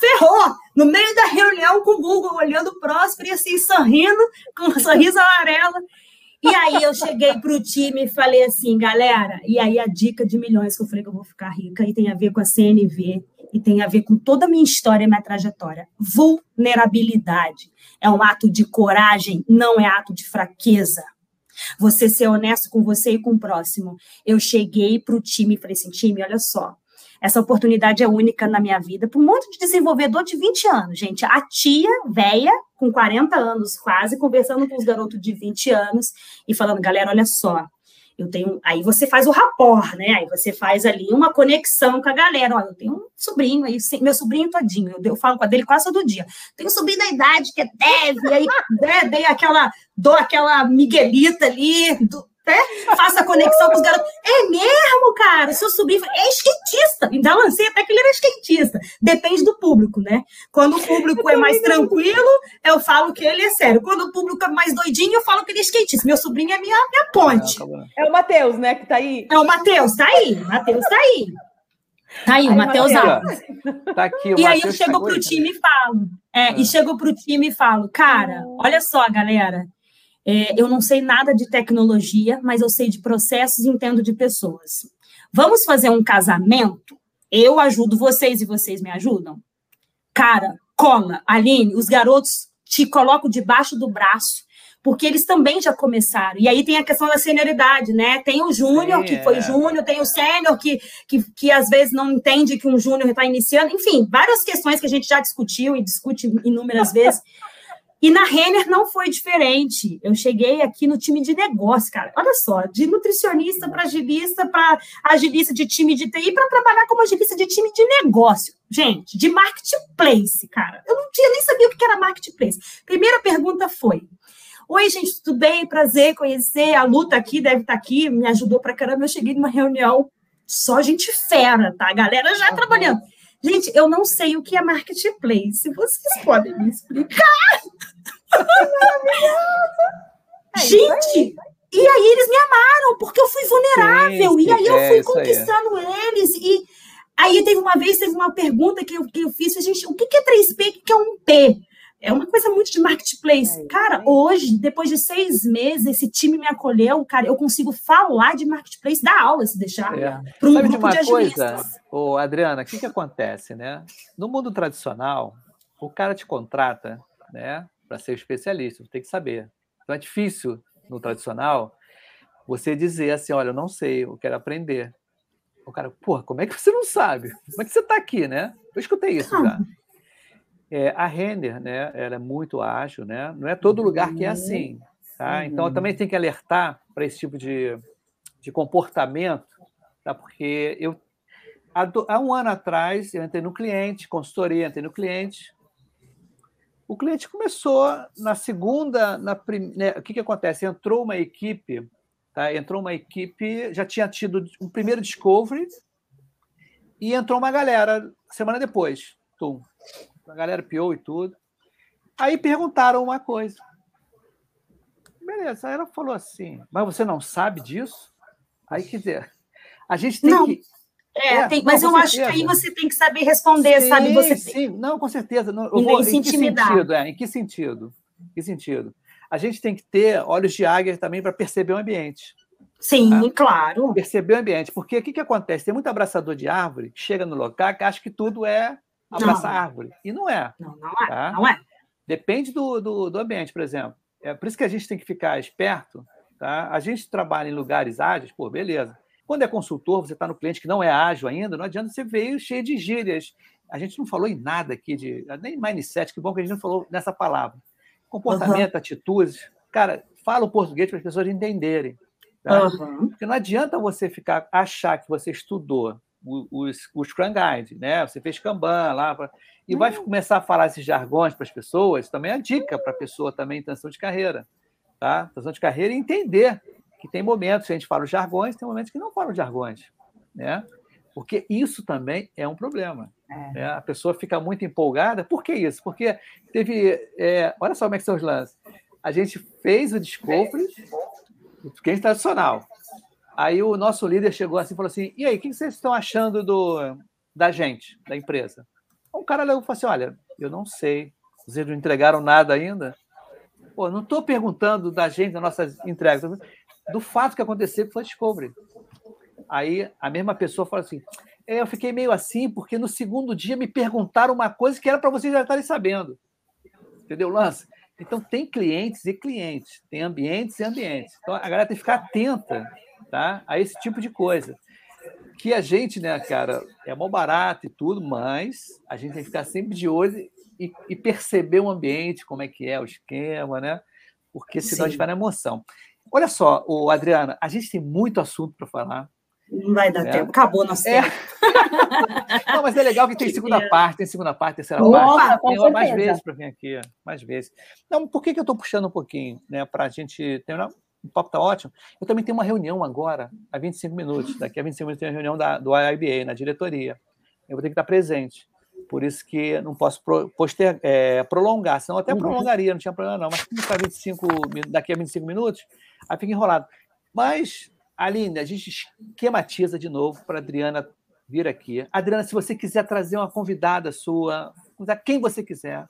Ferrou! No meio da reunião com o Google, olhando próspero e assim, sorrindo, com um sorriso amarelo. E aí eu cheguei para o time e falei assim, galera, e aí a dica de milhões que eu falei que eu vou ficar rica e tem a ver com a CNV e tem a ver com toda a minha história e minha trajetória. Vulnerabilidade é um ato de coragem, não é ato de fraqueza. Você ser honesto com você e com o próximo. Eu cheguei para o time e falei assim, time, olha só, essa oportunidade é única na minha vida para um monte de desenvolvedor de 20 anos, gente. A tia, velha, com 40 anos quase, conversando com os garotos de 20 anos e falando, galera, olha só, eu tenho. Aí você faz o rapport, né? Aí você faz ali uma conexão com a galera. Olha, eu tenho um sobrinho aí, meu sobrinho todinho, eu, eu falo com a dele quase todo dia. Tenho um sobrinho da idade que é deve, aí né, dei aquela, dou aquela miguelita ali, do, né? Faça conexão com os garotos. É mesmo, cara? Seu sobrinho é skatista. Então, lancei até que ele era skatista. Depende do público, né? Quando o público é mais tranquilo, eu falo que ele é sério. Quando o público é mais doidinho, eu falo que ele é skatista. Meu sobrinho é minha, minha ponte. É o Matheus, né? Que tá aí. É o Matheus, tá aí. Matheus tá aí. Tá aí, o Matheus Alves. Tá aqui, o e aí eu chego pro time e falo. É, é. E chego pro time e falo, cara, olha só, galera. É, eu não sei nada de tecnologia, mas eu sei de processos e entendo de pessoas. Vamos fazer um casamento? Eu ajudo vocês e vocês me ajudam? Cara, cola, Aline, os garotos te colocam debaixo do braço, porque eles também já começaram. E aí tem a questão da senioridade, né? Tem o júnior, que foi é. júnior, tem o sênior, que, que, que às vezes não entende que um júnior está iniciando. Enfim, várias questões que a gente já discutiu e discute inúmeras vezes. E na Renner não foi diferente. Eu cheguei aqui no time de negócio, cara. Olha só, de nutricionista para agilista, para agilista de time de TI, para trabalhar como agilista de time de negócio. Gente, de marketplace, cara. Eu não tinha nem sabia o que era marketplace. Primeira pergunta foi: Oi, gente, tudo bem? Prazer conhecer. A Luta aqui deve estar tá aqui, me ajudou para caramba. Eu cheguei numa reunião só gente fera, tá? A galera já uhum. trabalhando. Gente, eu não sei o que é marketplace. Vocês podem me explicar? É Gente, e aí eles me amaram, porque eu fui vulnerável. Sim, e aí eu é fui conquistando aí. eles. E aí teve uma vez, teve uma pergunta que eu, que eu fiz, gente, o que é 3P, o que é 1P? É uma coisa muito de marketplace. É, cara, hoje, depois de seis meses, esse time me acolheu, cara, eu consigo falar de marketplace da aula, se deixar, é. para um Sabe grupo de, uma de coisa, ô, Adriana, o que, que acontece, né? No mundo tradicional, o cara te contrata, né, para ser especialista, tem que saber. Então é difícil no tradicional você dizer assim, olha, eu não sei, eu quero aprender. O cara, porra, como é que você não sabe? Como é que você está aqui, né? Eu escutei isso já. É, a Renner, né, ela é muito ágil, né? Não é todo lugar que é uhum. assim, tá? Então, eu também tenho que alertar para esse tipo de, de comportamento, tá? Porque eu há um ano atrás eu entrei no cliente, consultoria, entrei no cliente. O cliente começou na segunda, na prim... Né, o que que acontece? Entrou uma equipe, tá? Entrou uma equipe, já tinha tido um primeiro discovery e entrou uma galera semana depois, tum a galera piou e tudo. Aí perguntaram uma coisa. Beleza, aí ela falou assim, mas você não sabe disso? Aí, quer dizer, a gente tem não. que. É, é tem, mas eu certeza. acho que aí você tem que saber responder, sim, sabe? Você sim, tem... não, com certeza. Não, eu vou, em que sentido? É, em que sentido? Em que sentido? A gente tem que ter olhos de águia também para perceber o ambiente. Sim, tá? claro. Perceber o ambiente. Porque o que, que acontece? Tem muito abraçador de árvore que chega no local que acha que tudo é abraçar não. árvore. E não é. Não, não é. Tá? Não é. Depende do, do, do, ambiente, por exemplo. É por isso que a gente tem que ficar esperto. Tá? A gente trabalha em lugares ágeis, pô, beleza. Quando é consultor, você está no cliente que não é ágil ainda, não adianta você veio cheio de gírias. A gente não falou em nada aqui de. Nem mindset, que bom que a gente não falou nessa palavra. Comportamento, uhum. atitudes. Cara, fala o português para as pessoas entenderem. Tá? Uhum. Porque não adianta você ficar achar que você estudou o, o, Scrum Guide, né? Você fez Kanban lá, pra... e vai uhum. começar a falar esses jargões para as pessoas, também é a dica para a pessoa também em transição de carreira, tá? Transição de carreira e entender que tem momentos que a gente fala os jargões, tem momentos que não fala os jargões, né? Porque isso também é um problema. É. Né? A pessoa fica muito empolgada. Por que isso? Porque teve. É... olha só como é que são os lances. A gente fez o Discovery, o cliente tradicional. Aí o nosso líder chegou assim e falou assim: e aí, o que vocês estão achando do, da gente, da empresa? O cara falou assim: olha, eu não sei, vocês não entregaram nada ainda. Pô, não estou perguntando da gente, das nossas entregas, do fato que aconteceu que foi Discovery. Aí a mesma pessoa fala assim: é, eu fiquei meio assim, porque no segundo dia me perguntaram uma coisa que era para vocês já estarem sabendo. Entendeu, Lance? Então, tem clientes e clientes, tem ambientes e ambientes. Então, a galera tem que ficar atenta tá, a esse tipo de coisa. Que a gente, né, cara, é mal barato e tudo, mas a gente tem que ficar sempre de olho e, e perceber o ambiente, como é que é o esquema, né? Porque senão Sim. a gente vai na emoção. Olha só, o Adriana, a gente tem muito assunto para falar. Não vai dar é. tempo, acabou nosso é. tempo. Não, mas é legal que tem segunda parte, tem segunda parte, terceira Opa, parte. Tem mais vezes para vir aqui, mais vezes. Não, por que, que eu estou puxando um pouquinho, né? Para a gente terminar. O papo está ótimo. Eu também tenho uma reunião agora, há 25 minutos. Daqui a 25 minutos tem a reunião da, do IIBA, na diretoria. Eu vou ter que estar presente. Por isso que não posso poster, é, prolongar, senão até uhum. prolongaria, não tinha problema não. Mas como está 25, daqui a 25 minutos, aí fica enrolado. Mas Aline, a gente esquematiza de novo para a Adriana vir aqui. Adriana, se você quiser trazer uma convidada sua, quem você quiser,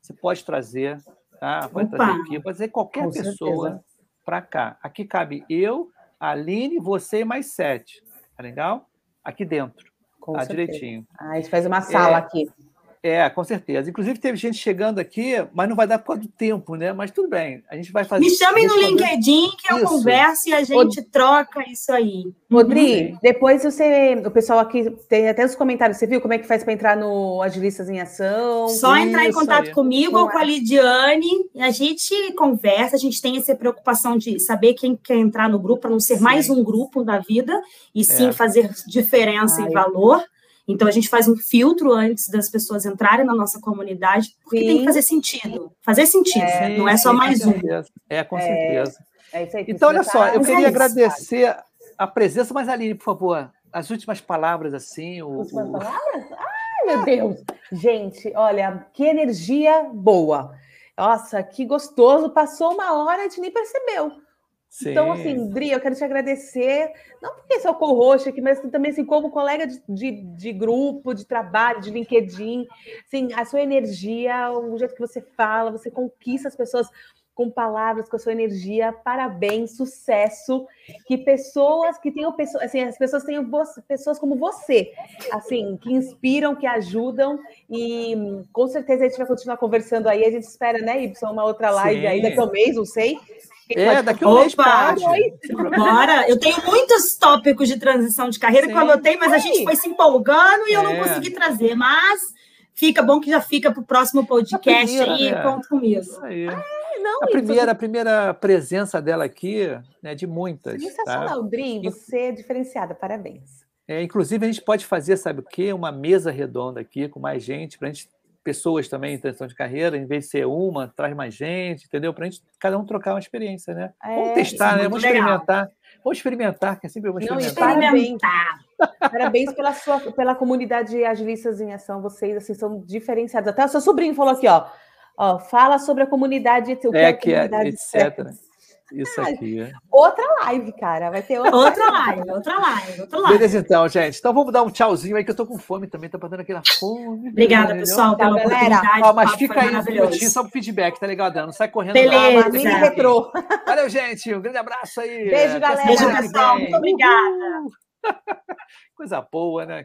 você pode trazer, tá? Pode Opa. trazer aqui, pode trazer qualquer Com pessoa para cá. Aqui cabe eu, a Aline, você e mais sete. Tá legal? Aqui dentro. Com tá certeza. direitinho. Ah, a gente faz uma sala é, aqui. É, com certeza. Inclusive, teve gente chegando aqui, mas não vai dar por causa do tempo, né? Mas tudo bem, a gente vai fazer. Me chamem no LinkedIn que eu isso. converso e a gente troca isso aí. Rodri, uhum. depois você. O pessoal aqui tem até os comentários. Você viu como é que faz para entrar no Agilistas em Ação? Só isso entrar em contato aí. comigo ou com a Lidiane. A gente conversa, a gente tem essa preocupação de saber quem quer entrar no grupo, para não ser sim. mais um grupo da vida, e sim é. fazer diferença Ai. em valor. Então a gente faz um filtro antes das pessoas entrarem na nossa comunidade, porque Sim. tem que fazer sentido. Fazer sentido, é, não é só mais um. É, com certeza. É, é aí, então, olha só, eu queria é agradecer a presença, mas Aline, por favor, as últimas palavras, assim. O, últimas o... palavras? Ai, meu Deus! Gente, olha, que energia boa. Nossa, que gostoso. Passou uma hora, a gente nem percebeu. Sim. Então, assim, Dri, eu quero te agradecer, não porque sou co-host aqui, mas também assim, como colega de, de, de, grupo, de trabalho, de LinkedIn, assim, a sua energia, o jeito que você fala, você conquista as pessoas com palavras, com a sua energia, parabéns, sucesso, que pessoas que tenham pessoas, assim, as pessoas tenham pessoas como você, assim, que inspiram, que ajudam, e com certeza a gente vai continuar conversando aí, a gente espera, né, Y, uma outra live Sim. aí daqui a um mês, não sei, é, daqui a um mês pode. Bora! Eu tenho muitos tópicos de transição de carreira Sim. que eu anotei, mas a gente foi se empolgando e é. eu não é. consegui trazer. Mas fica bom que já fica para o próximo podcast primeira, aí, né? conto comigo. Isso aí. Ah, não, a, primeira, a primeira presença dela aqui, né, de muitas. Sensacional, tá? Dri, você é diferenciada, parabéns. É, inclusive, a gente pode fazer, sabe o quê? Uma mesa redonda aqui com mais gente, para a gente pessoas também em transição de carreira, em vez de ser uma, traz mais gente, entendeu? Para a gente, cada um trocar uma experiência, né? É, Vamos testar, né? Vamos legal. experimentar. Vamos experimentar, que é sempre bom experimentar. Não, experimentar. Parabéns pela sua pela comunidade Agilistas em Ação. Vocês assim, são diferenciados. Até o seu sobrinho falou aqui, ó. ó fala sobre a comunidade, o que é, é a comunidade é, etc. Isso aqui. É. Outra live, cara. Vai ter outra, outra live, outra live, outra live. Beleza, então, gente. Então vamos dar um tchauzinho aí, que eu tô com fome também. Tá batendo aquela fome. Obrigada, pessoal, pela Tchau, oportunidade. Ó, mas fica aí um minutinho só pro feedback, tá ligado? Não sai correndo. Beleza. Lá, retrô. Valeu, gente. Um grande abraço aí. Beijo, galera. Beijo, pessoal. Muito obrigada. Coisa boa, né, cara?